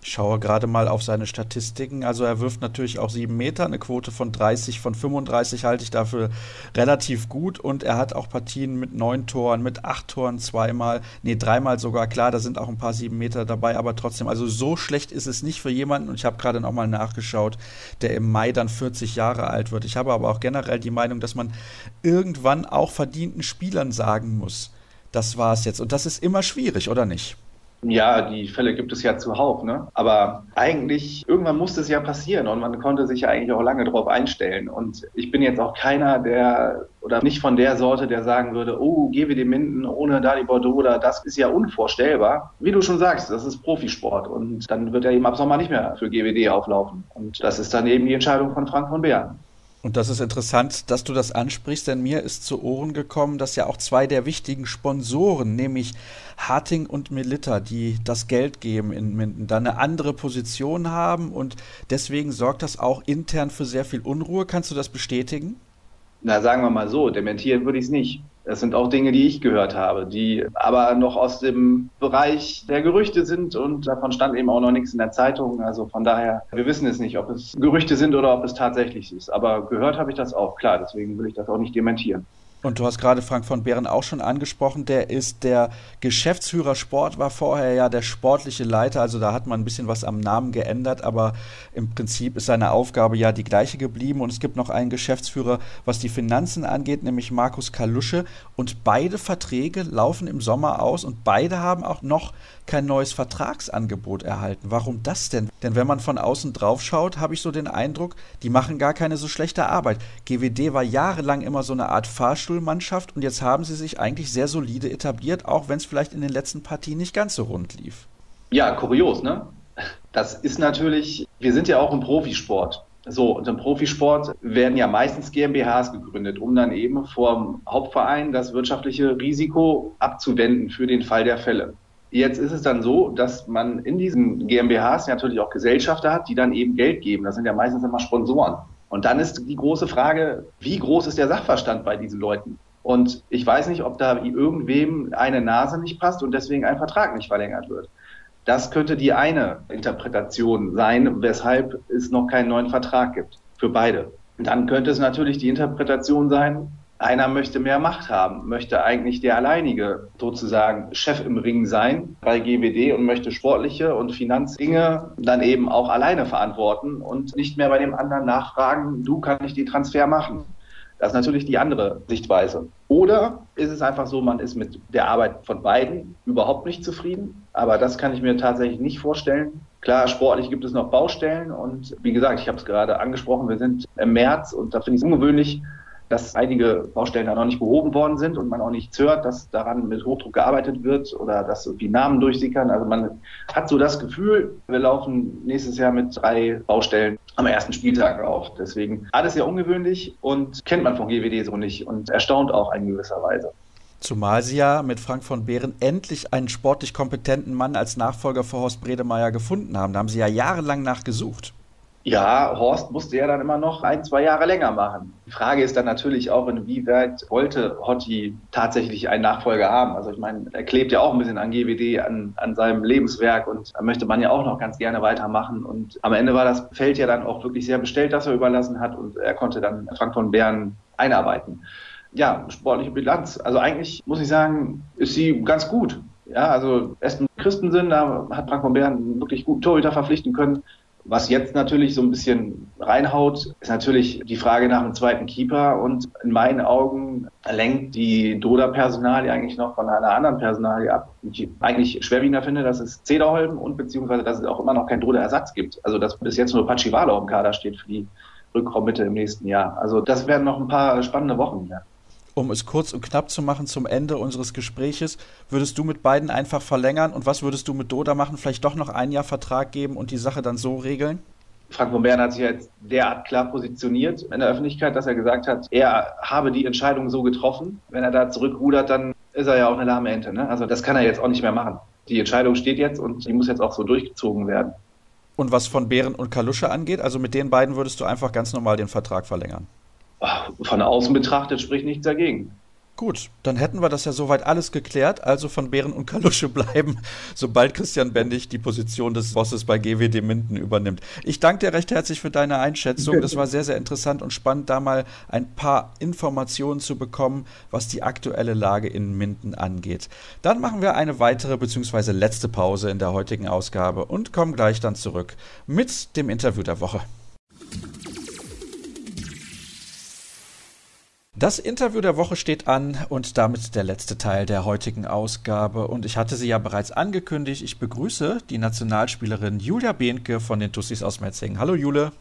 Ich schaue gerade mal auf seine Statistiken. Also er wirft natürlich auch sieben Meter, eine Quote von 30, von 35 halte ich dafür relativ gut. Und er hat auch Partien mit neun Toren, mit acht Toren zweimal, nee, dreimal sogar. Klar, da sind auch ein paar sieben Meter dabei, aber trotzdem, also so schlecht ist es nicht für jemanden. Und ich habe gerade noch mal nachgeschaut, der im Mai dann 40 Jahre alt wird. Ich habe aber auch generell die Meinung, dass man irgendwann auch verdienten Spielern sagen muss, das war es jetzt. Und das ist immer schwierig, oder nicht? Ja, die Fälle gibt es ja zuhauf, ne? Aber eigentlich, irgendwann musste es ja passieren und man konnte sich ja eigentlich auch lange darauf einstellen. Und ich bin jetzt auch keiner, der oder nicht von der Sorte, der sagen würde, oh, GWD Minden ohne Dali Bordeaux oder das ist ja unvorstellbar. Wie du schon sagst, das ist Profisport und dann wird er eben ab Sommer nicht mehr für GWD auflaufen. Und das ist dann eben die Entscheidung von Frank von Beeren. Und das ist interessant, dass du das ansprichst, denn mir ist zu Ohren gekommen, dass ja auch zwei der wichtigen Sponsoren, nämlich Harting und Melitta, die das Geld geben in Minden, da eine andere Position haben und deswegen sorgt das auch intern für sehr viel Unruhe. Kannst du das bestätigen? Na, sagen wir mal so, dementieren würde ich es nicht. Das sind auch Dinge, die ich gehört habe, die aber noch aus dem Bereich der Gerüchte sind und davon stand eben auch noch nichts in der Zeitung. Also von daher, wir wissen es nicht, ob es Gerüchte sind oder ob es tatsächlich ist. Aber gehört habe ich das auch, klar, deswegen will ich das auch nicht dementieren. Und du hast gerade Frank von Behren auch schon angesprochen, der ist der Geschäftsführer Sport, war vorher ja der sportliche Leiter, also da hat man ein bisschen was am Namen geändert, aber im Prinzip ist seine Aufgabe ja die gleiche geblieben und es gibt noch einen Geschäftsführer, was die Finanzen angeht, nämlich Markus Kalusche und beide Verträge laufen im Sommer aus und beide haben auch noch kein neues Vertragsangebot erhalten. Warum das denn? Denn wenn man von außen drauf schaut, habe ich so den Eindruck, die machen gar keine so schlechte Arbeit. GWD war jahrelang immer so eine Art Fahrstuhlmannschaft und jetzt haben sie sich eigentlich sehr solide etabliert, auch wenn es vielleicht in den letzten Partien nicht ganz so rund lief. Ja, kurios, ne? Das ist natürlich, wir sind ja auch im Profisport. So, und im Profisport werden ja meistens GmbHs gegründet, um dann eben vor dem Hauptverein das wirtschaftliche Risiko abzuwenden für den Fall der Fälle. Jetzt ist es dann so, dass man in diesen GmbHs natürlich auch Gesellschafter hat, die dann eben Geld geben. Das sind ja meistens immer Sponsoren. Und dann ist die große Frage, wie groß ist der Sachverstand bei diesen Leuten? Und ich weiß nicht, ob da irgendwem eine Nase nicht passt und deswegen ein Vertrag nicht verlängert wird. Das könnte die eine Interpretation sein, weshalb es noch keinen neuen Vertrag gibt für beide. Und dann könnte es natürlich die Interpretation sein, einer möchte mehr Macht haben, möchte eigentlich der alleinige sozusagen Chef im Ring sein bei GWD und möchte sportliche und Finanzdinge dann eben auch alleine verantworten und nicht mehr bei dem anderen nachfragen, du kann ich die Transfer machen. Das ist natürlich die andere Sichtweise. Oder ist es einfach so, man ist mit der Arbeit von beiden überhaupt nicht zufrieden? Aber das kann ich mir tatsächlich nicht vorstellen. Klar, sportlich gibt es noch Baustellen und wie gesagt, ich habe es gerade angesprochen, wir sind im März und da finde ich es ungewöhnlich, dass einige Baustellen da noch nicht behoben worden sind und man auch nichts hört, dass daran mit Hochdruck gearbeitet wird oder dass irgendwie Namen durchsickern. Also man hat so das Gefühl, wir laufen nächstes Jahr mit drei Baustellen am ersten Spieltag auf. Deswegen alles sehr ungewöhnlich und kennt man von GWD so nicht und erstaunt auch in gewisser Weise. Zumal sie ja mit Frank von Behren endlich einen sportlich kompetenten Mann als Nachfolger für Horst Bredemeier gefunden haben. Da haben sie ja jahrelang nachgesucht. Ja, Horst musste ja dann immer noch ein, zwei Jahre länger machen. Die Frage ist dann natürlich auch, inwieweit wollte Hotti tatsächlich einen Nachfolger haben. Also ich meine, er klebt ja auch ein bisschen an GWD, an, an seinem Lebenswerk und da möchte man ja auch noch ganz gerne weitermachen. Und am Ende war das Feld ja dann auch wirklich sehr bestellt, das er überlassen hat und er konnte dann Frank von Bern einarbeiten. Ja, sportliche Bilanz. Also eigentlich muss ich sagen, ist sie ganz gut. Ja, also mit Christensen, da hat Frank von Bern wirklich guten Torhüter verpflichten können. Was jetzt natürlich so ein bisschen reinhaut, ist natürlich die Frage nach einem zweiten Keeper und in meinen Augen lenkt die Doda-Personalie eigentlich noch von einer anderen Personalie ab, ich eigentlich schwerwiegender finde, dass es Zederholm und beziehungsweise dass es auch immer noch keinen Doda-Ersatz gibt. Also dass bis jetzt nur Pachivalo im Kader steht für die Rückraummitte im nächsten Jahr. Also das werden noch ein paar spannende Wochen. Ja um es kurz und knapp zu machen zum Ende unseres Gespräches, würdest du mit beiden einfach verlängern und was würdest du mit Doda machen? Vielleicht doch noch ein Jahr Vertrag geben und die Sache dann so regeln? Frank von Bern hat sich jetzt derart klar positioniert in der Öffentlichkeit, dass er gesagt hat, er habe die Entscheidung so getroffen. Wenn er da zurückrudert, dann ist er ja auch eine lahme Ente. Ne? Also das kann er jetzt auch nicht mehr machen. Die Entscheidung steht jetzt und die muss jetzt auch so durchgezogen werden. Und was von Bären und Kalusche angeht, also mit den beiden würdest du einfach ganz normal den Vertrag verlängern? Von außen betrachtet spricht nichts dagegen. Gut, dann hätten wir das ja soweit alles geklärt. Also von Bären und Kalusche bleiben, sobald Christian Bendig die Position des Bosses bei GWD Minden übernimmt. Ich danke dir recht herzlich für deine Einschätzung. Das war sehr, sehr interessant und spannend, da mal ein paar Informationen zu bekommen, was die aktuelle Lage in Minden angeht. Dann machen wir eine weitere bzw. letzte Pause in der heutigen Ausgabe und kommen gleich dann zurück mit dem Interview der Woche. Das Interview der Woche steht an und damit der letzte Teil der heutigen Ausgabe. Und ich hatte sie ja bereits angekündigt. Ich begrüße die Nationalspielerin Julia Behnke von den Tussis aus Metzingen. Hallo Jule.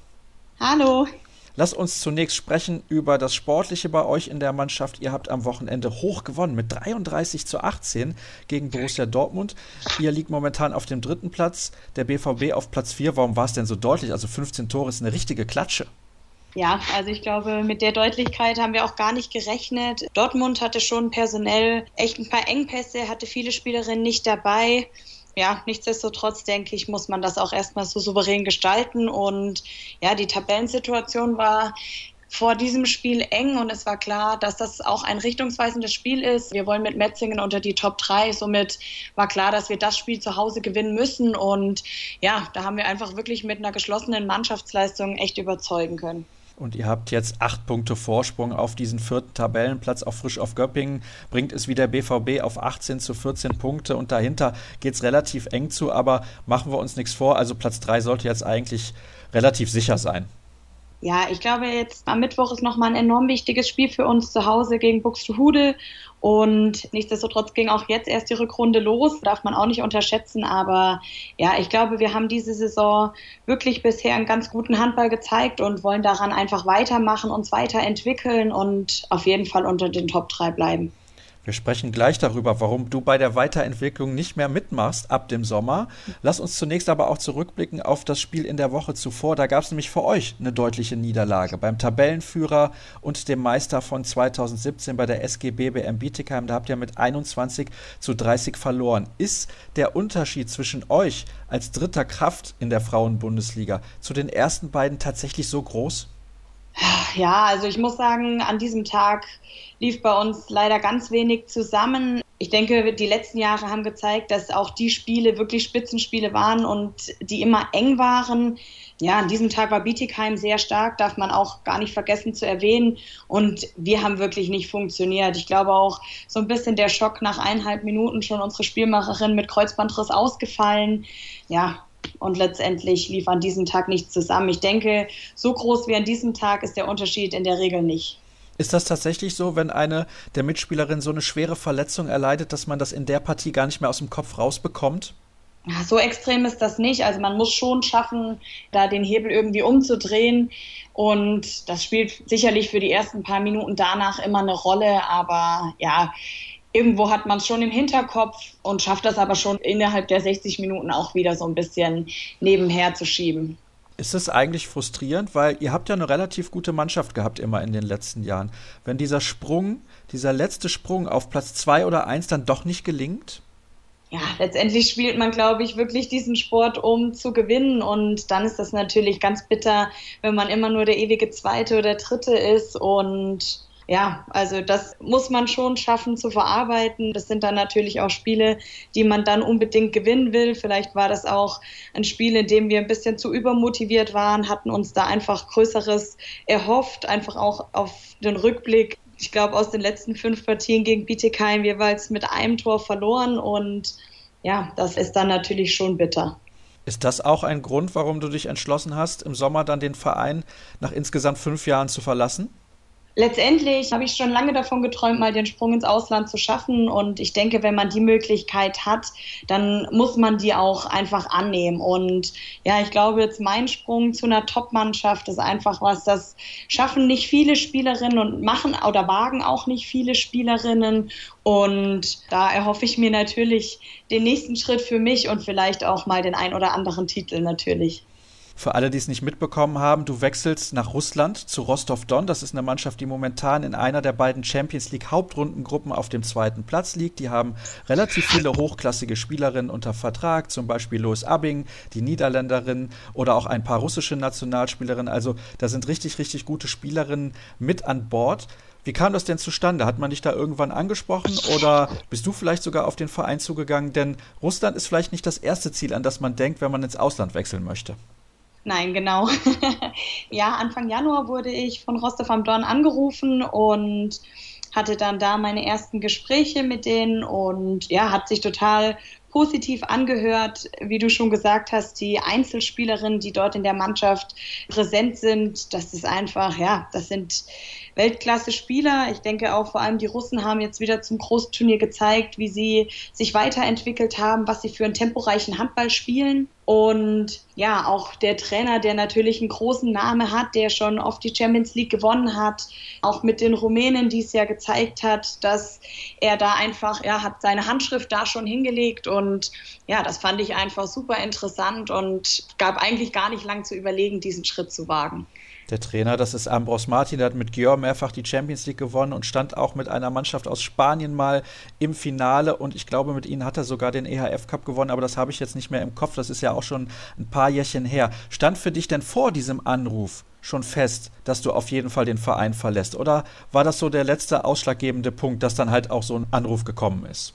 Hallo. Lass uns zunächst sprechen über das Sportliche bei euch in der Mannschaft. Ihr habt am Wochenende hoch gewonnen mit 33 zu 18 gegen Borussia Dortmund. Ihr liegt momentan auf dem dritten Platz, der BVB auf Platz 4. Warum war es denn so deutlich? Also 15 Tore ist eine richtige Klatsche. Ja, also ich glaube, mit der Deutlichkeit haben wir auch gar nicht gerechnet. Dortmund hatte schon personell echt ein paar Engpässe, hatte viele Spielerinnen nicht dabei ja, nichtsdestotrotz denke ich, muss man das auch erstmal so souverän gestalten. Und ja, die Tabellensituation war vor diesem Spiel eng und es war klar, dass das auch ein richtungsweisendes Spiel ist. Wir wollen mit Metzingen unter die Top 3. Somit war klar, dass wir das Spiel zu Hause gewinnen müssen. Und ja, da haben wir einfach wirklich mit einer geschlossenen Mannschaftsleistung echt überzeugen können. Und ihr habt jetzt acht Punkte Vorsprung auf diesen vierten Tabellenplatz, auch frisch auf Göppingen. Bringt es wieder BVB auf 18 zu 14 Punkte und dahinter geht es relativ eng zu, aber machen wir uns nichts vor. Also Platz 3 sollte jetzt eigentlich relativ sicher sein. Ja, ich glaube, jetzt am Mittwoch ist nochmal ein enorm wichtiges Spiel für uns zu Hause gegen Buxtehude. Und nichtsdestotrotz ging auch jetzt erst die Rückrunde los, darf man auch nicht unterschätzen. Aber ja, ich glaube, wir haben diese Saison wirklich bisher einen ganz guten Handball gezeigt und wollen daran einfach weitermachen, uns weiterentwickeln und auf jeden Fall unter den Top 3 bleiben. Wir sprechen gleich darüber, warum du bei der Weiterentwicklung nicht mehr mitmachst ab dem Sommer. Lass uns zunächst aber auch zurückblicken auf das Spiel in der Woche zuvor. Da gab es nämlich für euch eine deutliche Niederlage beim Tabellenführer und dem Meister von 2017 bei der SG BBM Bietigheim. Da habt ihr mit 21 zu 30 verloren. Ist der Unterschied zwischen euch als dritter Kraft in der Frauenbundesliga zu den ersten beiden tatsächlich so groß? Ja, also ich muss sagen, an diesem Tag lief bei uns leider ganz wenig zusammen. Ich denke, die letzten Jahre haben gezeigt, dass auch die Spiele wirklich Spitzenspiele waren und die immer eng waren. Ja, an diesem Tag war Bietigheim sehr stark, darf man auch gar nicht vergessen zu erwähnen. Und wir haben wirklich nicht funktioniert. Ich glaube auch so ein bisschen der Schock nach eineinhalb Minuten schon unsere Spielmacherin mit Kreuzbandriss ausgefallen. Ja, und letztendlich lief an diesem Tag nichts zusammen. Ich denke, so groß wie an diesem Tag ist der Unterschied in der Regel nicht. Ist das tatsächlich so, wenn eine der Mitspielerinnen so eine schwere Verletzung erleidet, dass man das in der Partie gar nicht mehr aus dem Kopf rausbekommt? So extrem ist das nicht. Also man muss schon schaffen, da den Hebel irgendwie umzudrehen. Und das spielt sicherlich für die ersten paar Minuten danach immer eine Rolle. Aber ja, irgendwo hat man es schon im Hinterkopf und schafft das aber schon innerhalb der 60 Minuten auch wieder so ein bisschen nebenher zu schieben. Ist es eigentlich frustrierend, weil ihr habt ja eine relativ gute Mannschaft gehabt immer in den letzten Jahren. Wenn dieser Sprung, dieser letzte Sprung auf Platz zwei oder eins dann doch nicht gelingt? ja, letztendlich spielt man, glaube ich, wirklich diesen Sport, um zu gewinnen. Und dann ist das natürlich ganz bitter, wenn man immer nur der ewige Zweite oder Dritte ist. Und ja, also das muss man schon schaffen zu verarbeiten. Das sind dann natürlich auch Spiele, die man dann unbedingt gewinnen will. Vielleicht war das auch ein Spiel, in dem wir ein bisschen zu übermotiviert waren, hatten uns da einfach Größeres erhofft, einfach auch auf den Rückblick ich glaube, aus den letzten fünf Partien gegen Bietigheim jeweils mit einem Tor verloren und ja, das ist dann natürlich schon bitter. Ist das auch ein Grund, warum du dich entschlossen hast, im Sommer dann den Verein nach insgesamt fünf Jahren zu verlassen? Letztendlich habe ich schon lange davon geträumt, mal den Sprung ins Ausland zu schaffen. Und ich denke, wenn man die Möglichkeit hat, dann muss man die auch einfach annehmen. Und ja, ich glaube, jetzt mein Sprung zu einer Top-Mannschaft ist einfach was, das schaffen nicht viele Spielerinnen und machen oder wagen auch nicht viele Spielerinnen. Und da erhoffe ich mir natürlich den nächsten Schritt für mich und vielleicht auch mal den ein oder anderen Titel natürlich. Für alle, die es nicht mitbekommen haben, du wechselst nach Russland zu Rostov-Don. Das ist eine Mannschaft, die momentan in einer der beiden Champions League Hauptrundengruppen auf dem zweiten Platz liegt. Die haben relativ viele hochklassige Spielerinnen unter Vertrag, zum Beispiel Lois Abing, die Niederländerin oder auch ein paar russische Nationalspielerinnen. Also da sind richtig, richtig gute Spielerinnen mit an Bord. Wie kam das denn zustande? Hat man dich da irgendwann angesprochen oder bist du vielleicht sogar auf den Verein zugegangen? Denn Russland ist vielleicht nicht das erste Ziel, an das man denkt, wenn man ins Ausland wechseln möchte. Nein, genau. ja, Anfang Januar wurde ich von Rostov am Don angerufen und hatte dann da meine ersten Gespräche mit denen und ja, hat sich total positiv angehört. Wie du schon gesagt hast, die Einzelspielerinnen, die dort in der Mannschaft präsent sind, das ist einfach, ja, das sind Weltklasse-Spieler. Ich denke auch vor allem die Russen haben jetzt wieder zum Großturnier gezeigt, wie sie sich weiterentwickelt haben, was sie für einen temporeichen Handball spielen. Und ja, auch der Trainer, der natürlich einen großen Namen hat, der schon oft die Champions League gewonnen hat, auch mit den Rumänen, die es ja gezeigt hat, dass er da einfach, er hat seine Handschrift da schon hingelegt und ja, das fand ich einfach super interessant und gab eigentlich gar nicht lang zu überlegen, diesen Schritt zu wagen. Der Trainer, das ist Ambros Martin, der hat mit Gior mehrfach die Champions League gewonnen und stand auch mit einer Mannschaft aus Spanien mal im Finale und ich glaube, mit ihnen hat er sogar den EHF Cup gewonnen, aber das habe ich jetzt nicht mehr im Kopf, das ist ja auch schon ein paar Jährchen her. Stand für dich denn vor diesem Anruf schon fest, dass du auf jeden Fall den Verein verlässt oder war das so der letzte ausschlaggebende Punkt, dass dann halt auch so ein Anruf gekommen ist?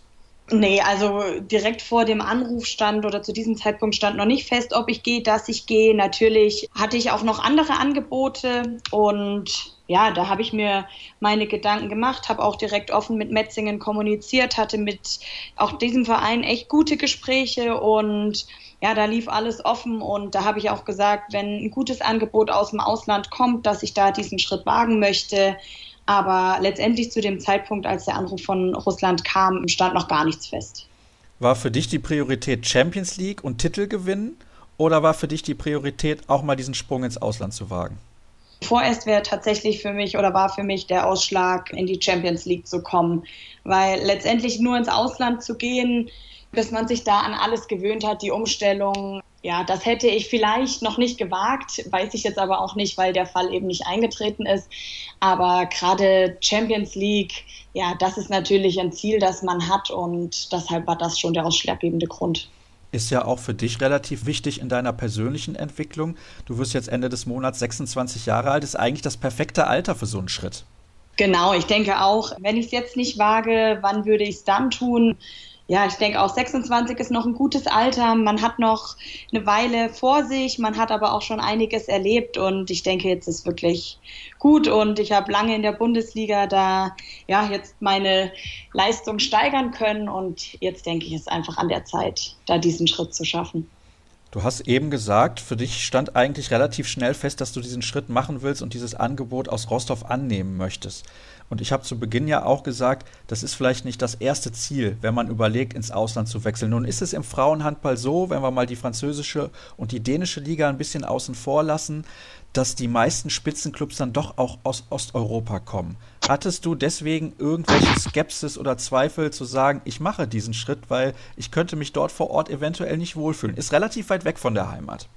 Nee, also direkt vor dem Anruf stand oder zu diesem Zeitpunkt stand noch nicht fest, ob ich gehe, dass ich gehe. Natürlich hatte ich auch noch andere Angebote und ja, da habe ich mir meine Gedanken gemacht, habe auch direkt offen mit Metzingen kommuniziert, hatte mit auch diesem Verein echt gute Gespräche und ja, da lief alles offen und da habe ich auch gesagt, wenn ein gutes Angebot aus dem Ausland kommt, dass ich da diesen Schritt wagen möchte, aber letztendlich zu dem Zeitpunkt, als der Anruf von Russland kam, stand noch gar nichts fest. War für dich die Priorität Champions League und Titel gewinnen oder war für dich die Priorität auch mal diesen Sprung ins Ausland zu wagen? Vorerst wäre tatsächlich für mich oder war für mich der Ausschlag, in die Champions League zu kommen, weil letztendlich nur ins Ausland zu gehen, bis man sich da an alles gewöhnt hat, die Umstellung, ja, das hätte ich vielleicht noch nicht gewagt, weiß ich jetzt aber auch nicht, weil der Fall eben nicht eingetreten ist. Aber gerade Champions League, ja, das ist natürlich ein Ziel, das man hat und deshalb war das schon der ausschlaggebende Grund. Ist ja auch für dich relativ wichtig in deiner persönlichen Entwicklung. Du wirst jetzt Ende des Monats 26 Jahre alt, ist eigentlich das perfekte Alter für so einen Schritt. Genau, ich denke auch, wenn ich es jetzt nicht wage, wann würde ich es dann tun? Ja, ich denke auch 26 ist noch ein gutes Alter. Man hat noch eine Weile vor sich, man hat aber auch schon einiges erlebt und ich denke, jetzt ist wirklich gut und ich habe lange in der Bundesliga da ja jetzt meine Leistung steigern können und jetzt denke ich, ist einfach an der Zeit, da diesen Schritt zu schaffen. Du hast eben gesagt, für dich stand eigentlich relativ schnell fest, dass du diesen Schritt machen willst und dieses Angebot aus Rostov annehmen möchtest. Und ich habe zu Beginn ja auch gesagt, das ist vielleicht nicht das erste Ziel, wenn man überlegt, ins Ausland zu wechseln. Nun ist es im Frauenhandball so, wenn wir mal die französische und die dänische Liga ein bisschen außen vor lassen, dass die meisten Spitzenclubs dann doch auch aus Osteuropa kommen. Hattest du deswegen irgendwelche Skepsis oder Zweifel zu sagen, ich mache diesen Schritt, weil ich könnte mich dort vor Ort eventuell nicht wohlfühlen? Ist relativ weit weg von der Heimat.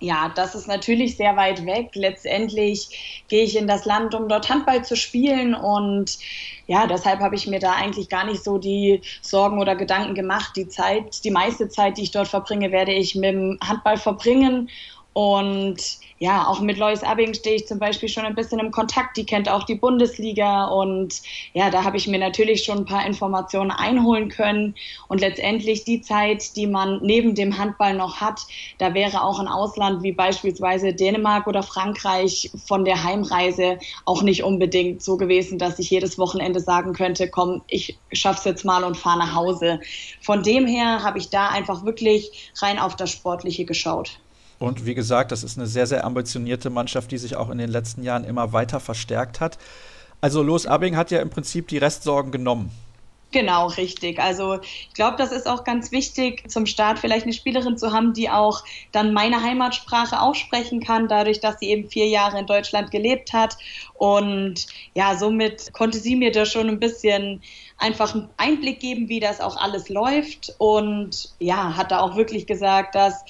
Ja, das ist natürlich sehr weit weg. Letztendlich gehe ich in das Land, um dort Handball zu spielen. Und ja, deshalb habe ich mir da eigentlich gar nicht so die Sorgen oder Gedanken gemacht. Die Zeit, die meiste Zeit, die ich dort verbringe, werde ich mit dem Handball verbringen. Und ja, auch mit Lois Abing stehe ich zum Beispiel schon ein bisschen im Kontakt. Die kennt auch die Bundesliga und ja, da habe ich mir natürlich schon ein paar Informationen einholen können. Und letztendlich die Zeit, die man neben dem Handball noch hat, da wäre auch ein Ausland wie beispielsweise Dänemark oder Frankreich von der Heimreise auch nicht unbedingt so gewesen, dass ich jedes Wochenende sagen könnte, komm, ich schaff's jetzt mal und fahre nach Hause. Von dem her habe ich da einfach wirklich rein auf das Sportliche geschaut. Und wie gesagt, das ist eine sehr, sehr ambitionierte Mannschaft, die sich auch in den letzten Jahren immer weiter verstärkt hat. Also Los Abing hat ja im Prinzip die Restsorgen genommen. Genau, richtig. Also ich glaube, das ist auch ganz wichtig, zum Start vielleicht eine Spielerin zu haben, die auch dann meine Heimatsprache aussprechen kann, dadurch, dass sie eben vier Jahre in Deutschland gelebt hat. Und ja, somit konnte sie mir da schon ein bisschen einfach einen Einblick geben, wie das auch alles läuft. Und ja, hat da auch wirklich gesagt, dass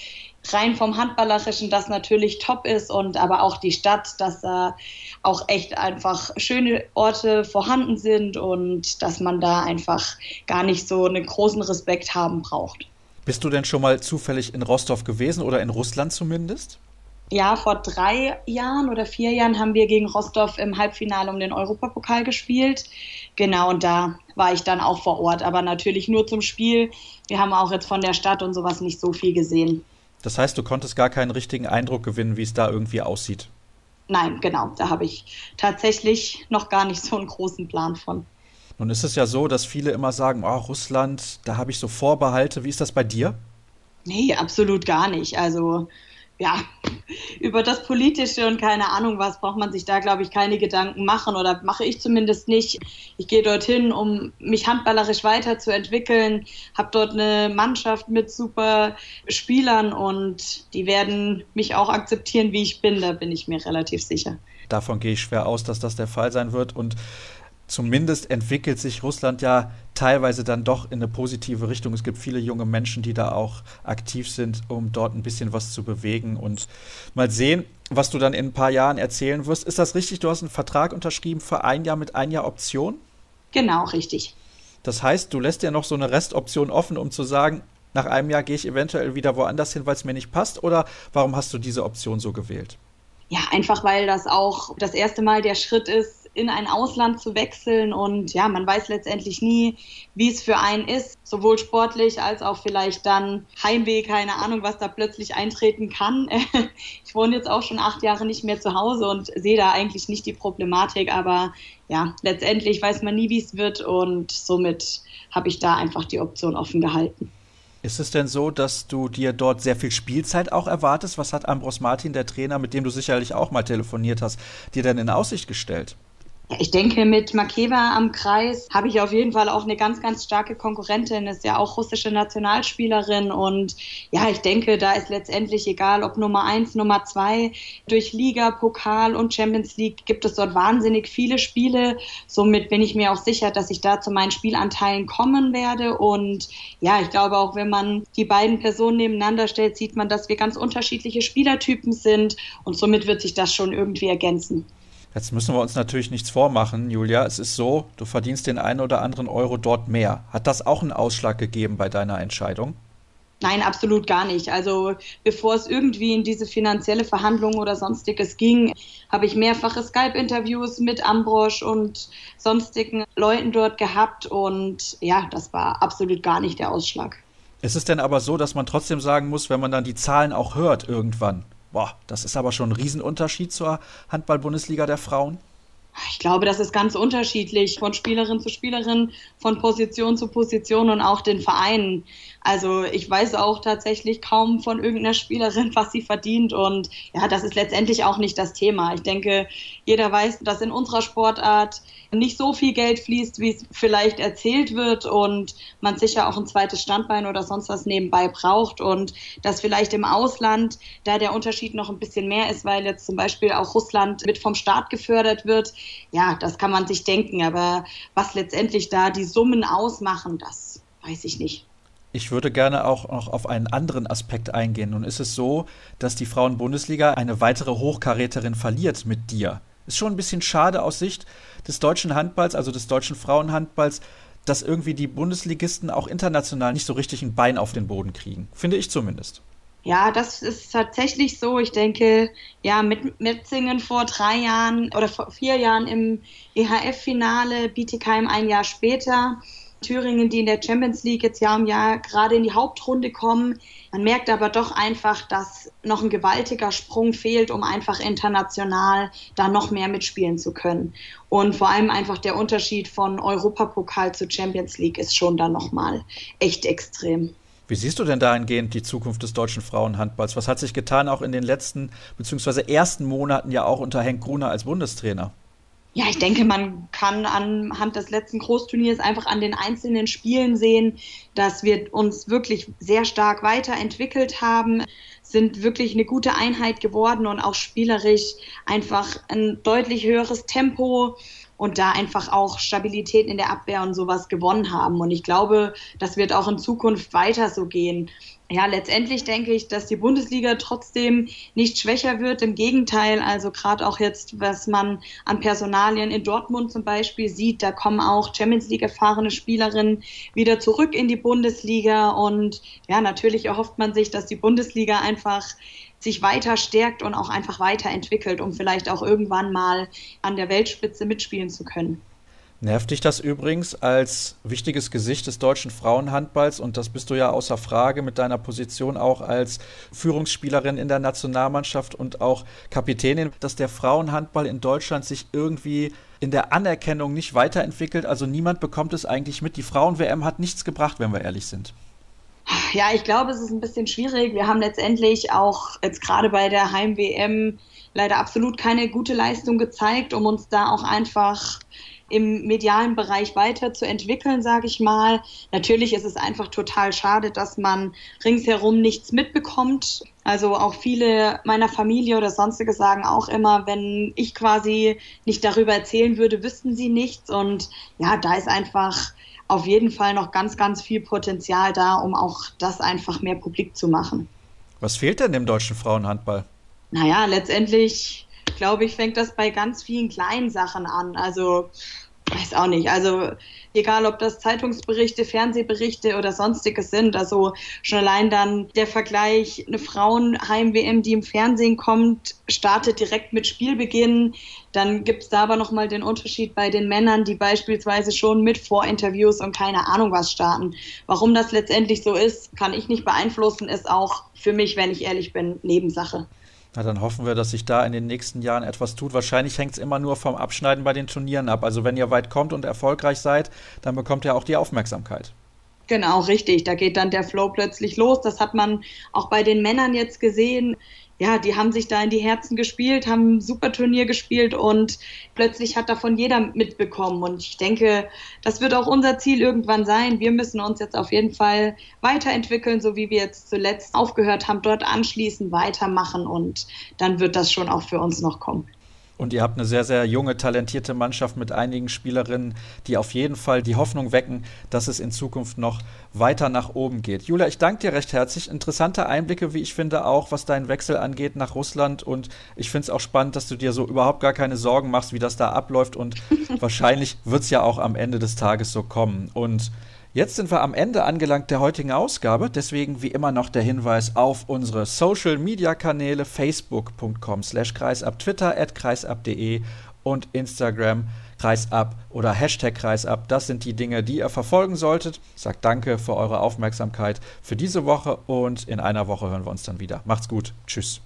rein vom Handballerischen das natürlich top ist und aber auch die Stadt, dass da auch echt einfach schöne Orte vorhanden sind und dass man da einfach gar nicht so einen großen Respekt haben braucht. Bist du denn schon mal zufällig in Rostov gewesen oder in Russland zumindest? Ja, vor drei Jahren oder vier Jahren haben wir gegen Rostov im Halbfinale um den Europapokal gespielt. Genau, und da war ich dann auch vor Ort, aber natürlich nur zum Spiel. Wir haben auch jetzt von der Stadt und sowas nicht so viel gesehen. Das heißt, du konntest gar keinen richtigen Eindruck gewinnen, wie es da irgendwie aussieht. Nein, genau. Da habe ich tatsächlich noch gar nicht so einen großen Plan von. Nun ist es ja so, dass viele immer sagen, oh, Russland, da habe ich so Vorbehalte. Wie ist das bei dir? Nee, absolut gar nicht. Also ja, über das Politische und keine Ahnung was braucht man sich da, glaube ich, keine Gedanken machen oder mache ich zumindest nicht. Ich gehe dorthin, um mich handballerisch weiterzuentwickeln, habe dort eine Mannschaft mit super Spielern und die werden mich auch akzeptieren, wie ich bin, da bin ich mir relativ sicher. Davon gehe ich schwer aus, dass das der Fall sein wird und zumindest entwickelt sich Russland ja teilweise dann doch in eine positive Richtung. Es gibt viele junge Menschen, die da auch aktiv sind, um dort ein bisschen was zu bewegen und mal sehen, was du dann in ein paar Jahren erzählen wirst. Ist das richtig? Du hast einen Vertrag unterschrieben für ein Jahr mit ein Jahr Option? Genau, richtig. Das heißt, du lässt ja noch so eine Restoption offen, um zu sagen, nach einem Jahr gehe ich eventuell wieder woanders hin, weil es mir nicht passt? Oder warum hast du diese Option so gewählt? Ja, einfach weil das auch das erste Mal der Schritt ist, in ein Ausland zu wechseln und ja, man weiß letztendlich nie, wie es für einen ist, sowohl sportlich als auch vielleicht dann Heimweh, keine Ahnung, was da plötzlich eintreten kann. Ich wohne jetzt auch schon acht Jahre nicht mehr zu Hause und sehe da eigentlich nicht die Problematik, aber ja, letztendlich weiß man nie, wie es wird und somit habe ich da einfach die Option offen gehalten. Ist es denn so, dass du dir dort sehr viel Spielzeit auch erwartest? Was hat Ambros Martin, der Trainer, mit dem du sicherlich auch mal telefoniert hast, dir denn in Aussicht gestellt? Ich denke, mit Makeba am Kreis habe ich auf jeden Fall auch eine ganz, ganz starke Konkurrentin, ist ja auch russische Nationalspielerin. Und ja, ich denke, da ist letztendlich egal, ob Nummer eins, Nummer zwei, durch Liga, Pokal und Champions League gibt es dort wahnsinnig viele Spiele. Somit bin ich mir auch sicher, dass ich da zu meinen Spielanteilen kommen werde. Und ja, ich glaube auch, wenn man die beiden Personen nebeneinander stellt, sieht man, dass wir ganz unterschiedliche Spielertypen sind. Und somit wird sich das schon irgendwie ergänzen. Jetzt müssen wir uns natürlich nichts vormachen, Julia. Es ist so, du verdienst den einen oder anderen Euro dort mehr. Hat das auch einen Ausschlag gegeben bei deiner Entscheidung? Nein, absolut gar nicht. Also bevor es irgendwie in diese finanzielle Verhandlung oder sonstiges ging, habe ich mehrfache Skype-Interviews mit Ambrosch und sonstigen Leuten dort gehabt und ja, das war absolut gar nicht der Ausschlag. Ist es denn aber so, dass man trotzdem sagen muss, wenn man dann die Zahlen auch hört irgendwann, Boah, das ist aber schon ein Riesenunterschied zur Handball-Bundesliga der Frauen. Ich glaube, das ist ganz unterschiedlich von Spielerin zu Spielerin, von Position zu Position und auch den Vereinen. Also ich weiß auch tatsächlich kaum von irgendeiner Spielerin, was sie verdient. Und ja, das ist letztendlich auch nicht das Thema. Ich denke, jeder weiß, dass in unserer Sportart nicht so viel Geld fließt, wie es vielleicht erzählt wird und man sicher auch ein zweites Standbein oder sonst was nebenbei braucht und dass vielleicht im Ausland da der Unterschied noch ein bisschen mehr ist, weil jetzt zum Beispiel auch Russland mit vom Staat gefördert wird. Ja, das kann man sich denken, aber was letztendlich da die Summen ausmachen, das weiß ich nicht. Ich würde gerne auch noch auf einen anderen Aspekt eingehen. Nun ist es so, dass die Frauen-Bundesliga eine weitere Hochkaräterin verliert mit dir. Ist schon ein bisschen schade aus Sicht des deutschen Handballs, also des deutschen Frauenhandballs, dass irgendwie die Bundesligisten auch international nicht so richtig ein Bein auf den Boden kriegen. Finde ich zumindest. Ja, das ist tatsächlich so. Ich denke, ja, mit Metzingen vor drei Jahren oder vor vier Jahren im EHF-Finale, Bietigheim ein Jahr später. Thüringen, die in der Champions League jetzt Jahr um Jahr gerade in die Hauptrunde kommen. Man merkt aber doch einfach, dass noch ein gewaltiger Sprung fehlt, um einfach international da noch mehr mitspielen zu können. Und vor allem einfach der Unterschied von Europapokal zu Champions League ist schon da nochmal echt extrem. Wie siehst du denn dahingehend die Zukunft des deutschen Frauenhandballs? Was hat sich getan, auch in den letzten bzw. ersten Monaten ja auch unter Henk Gruner als Bundestrainer? Ja, ich denke, man kann anhand des letzten Großturniers einfach an den einzelnen Spielen sehen, dass wir uns wirklich sehr stark weiterentwickelt haben, sind wirklich eine gute Einheit geworden und auch spielerisch einfach ein deutlich höheres Tempo und da einfach auch Stabilität in der Abwehr und sowas gewonnen haben. Und ich glaube, das wird auch in Zukunft weiter so gehen ja, letztendlich denke ich, dass die Bundesliga trotzdem nicht schwächer wird. Im Gegenteil, also gerade auch jetzt, was man an Personalien in Dortmund zum Beispiel sieht, da kommen auch Champions League erfahrene Spielerinnen wieder zurück in die Bundesliga. Und ja, natürlich erhofft man sich, dass die Bundesliga einfach sich weiter stärkt und auch einfach weiterentwickelt, um vielleicht auch irgendwann mal an der Weltspitze mitspielen zu können. Nervt dich das übrigens als wichtiges Gesicht des deutschen Frauenhandballs und das bist du ja außer Frage mit deiner Position auch als Führungsspielerin in der Nationalmannschaft und auch Kapitänin, dass der Frauenhandball in Deutschland sich irgendwie in der Anerkennung nicht weiterentwickelt. Also niemand bekommt es eigentlich mit. Die Frauen-WM hat nichts gebracht, wenn wir ehrlich sind. Ja, ich glaube, es ist ein bisschen schwierig. Wir haben letztendlich auch jetzt gerade bei der Heim-WM leider absolut keine gute Leistung gezeigt, um uns da auch einfach im medialen Bereich weiterzuentwickeln, sage ich mal. Natürlich ist es einfach total schade, dass man ringsherum nichts mitbekommt. Also auch viele meiner Familie oder sonstige sagen auch immer, wenn ich quasi nicht darüber erzählen würde, wüssten sie nichts. Und ja, da ist einfach auf jeden Fall noch ganz, ganz viel Potenzial da, um auch das einfach mehr publik zu machen. Was fehlt denn dem deutschen Frauenhandball? Naja, letztendlich glaube ich, fängt das bei ganz vielen kleinen Sachen an. Also weiß auch nicht. Also egal, ob das Zeitungsberichte, Fernsehberichte oder sonstiges sind. Also schon allein dann der Vergleich, eine Frauenheim-WM, die im Fernsehen kommt, startet direkt mit Spielbeginn. Dann gibt es da aber nochmal den Unterschied bei den Männern, die beispielsweise schon mit Vorinterviews und keine Ahnung was starten. Warum das letztendlich so ist, kann ich nicht beeinflussen, ist auch für mich, wenn ich ehrlich bin, Nebensache. Na, dann hoffen wir, dass sich da in den nächsten Jahren etwas tut. Wahrscheinlich hängt es immer nur vom Abschneiden bei den Turnieren ab. Also wenn ihr weit kommt und erfolgreich seid, dann bekommt ihr auch die Aufmerksamkeit. Genau, richtig. Da geht dann der Flow plötzlich los. Das hat man auch bei den Männern jetzt gesehen ja, die haben sich da in die Herzen gespielt, haben ein super Turnier gespielt und plötzlich hat davon jeder mitbekommen. Und ich denke, das wird auch unser Ziel irgendwann sein. Wir müssen uns jetzt auf jeden Fall weiterentwickeln, so wie wir jetzt zuletzt aufgehört haben, dort anschließend weitermachen und dann wird das schon auch für uns noch kommen. Und ihr habt eine sehr, sehr junge, talentierte Mannschaft mit einigen Spielerinnen, die auf jeden Fall die Hoffnung wecken, dass es in Zukunft noch weiter nach oben geht. Julia, ich danke dir recht herzlich. Interessante Einblicke, wie ich finde, auch was deinen Wechsel angeht nach Russland. Und ich finde es auch spannend, dass du dir so überhaupt gar keine Sorgen machst, wie das da abläuft. Und wahrscheinlich wird es ja auch am Ende des Tages so kommen. Und Jetzt sind wir am Ende angelangt der heutigen Ausgabe, deswegen wie immer noch der Hinweis auf unsere Social Media Kanäle facebook.com slash kreisab, twitter at kreisab.de und Instagram kreisab oder Hashtag kreisab. Das sind die Dinge, die ihr verfolgen solltet. Sage danke für eure Aufmerksamkeit für diese Woche und in einer Woche hören wir uns dann wieder. Macht's gut. Tschüss.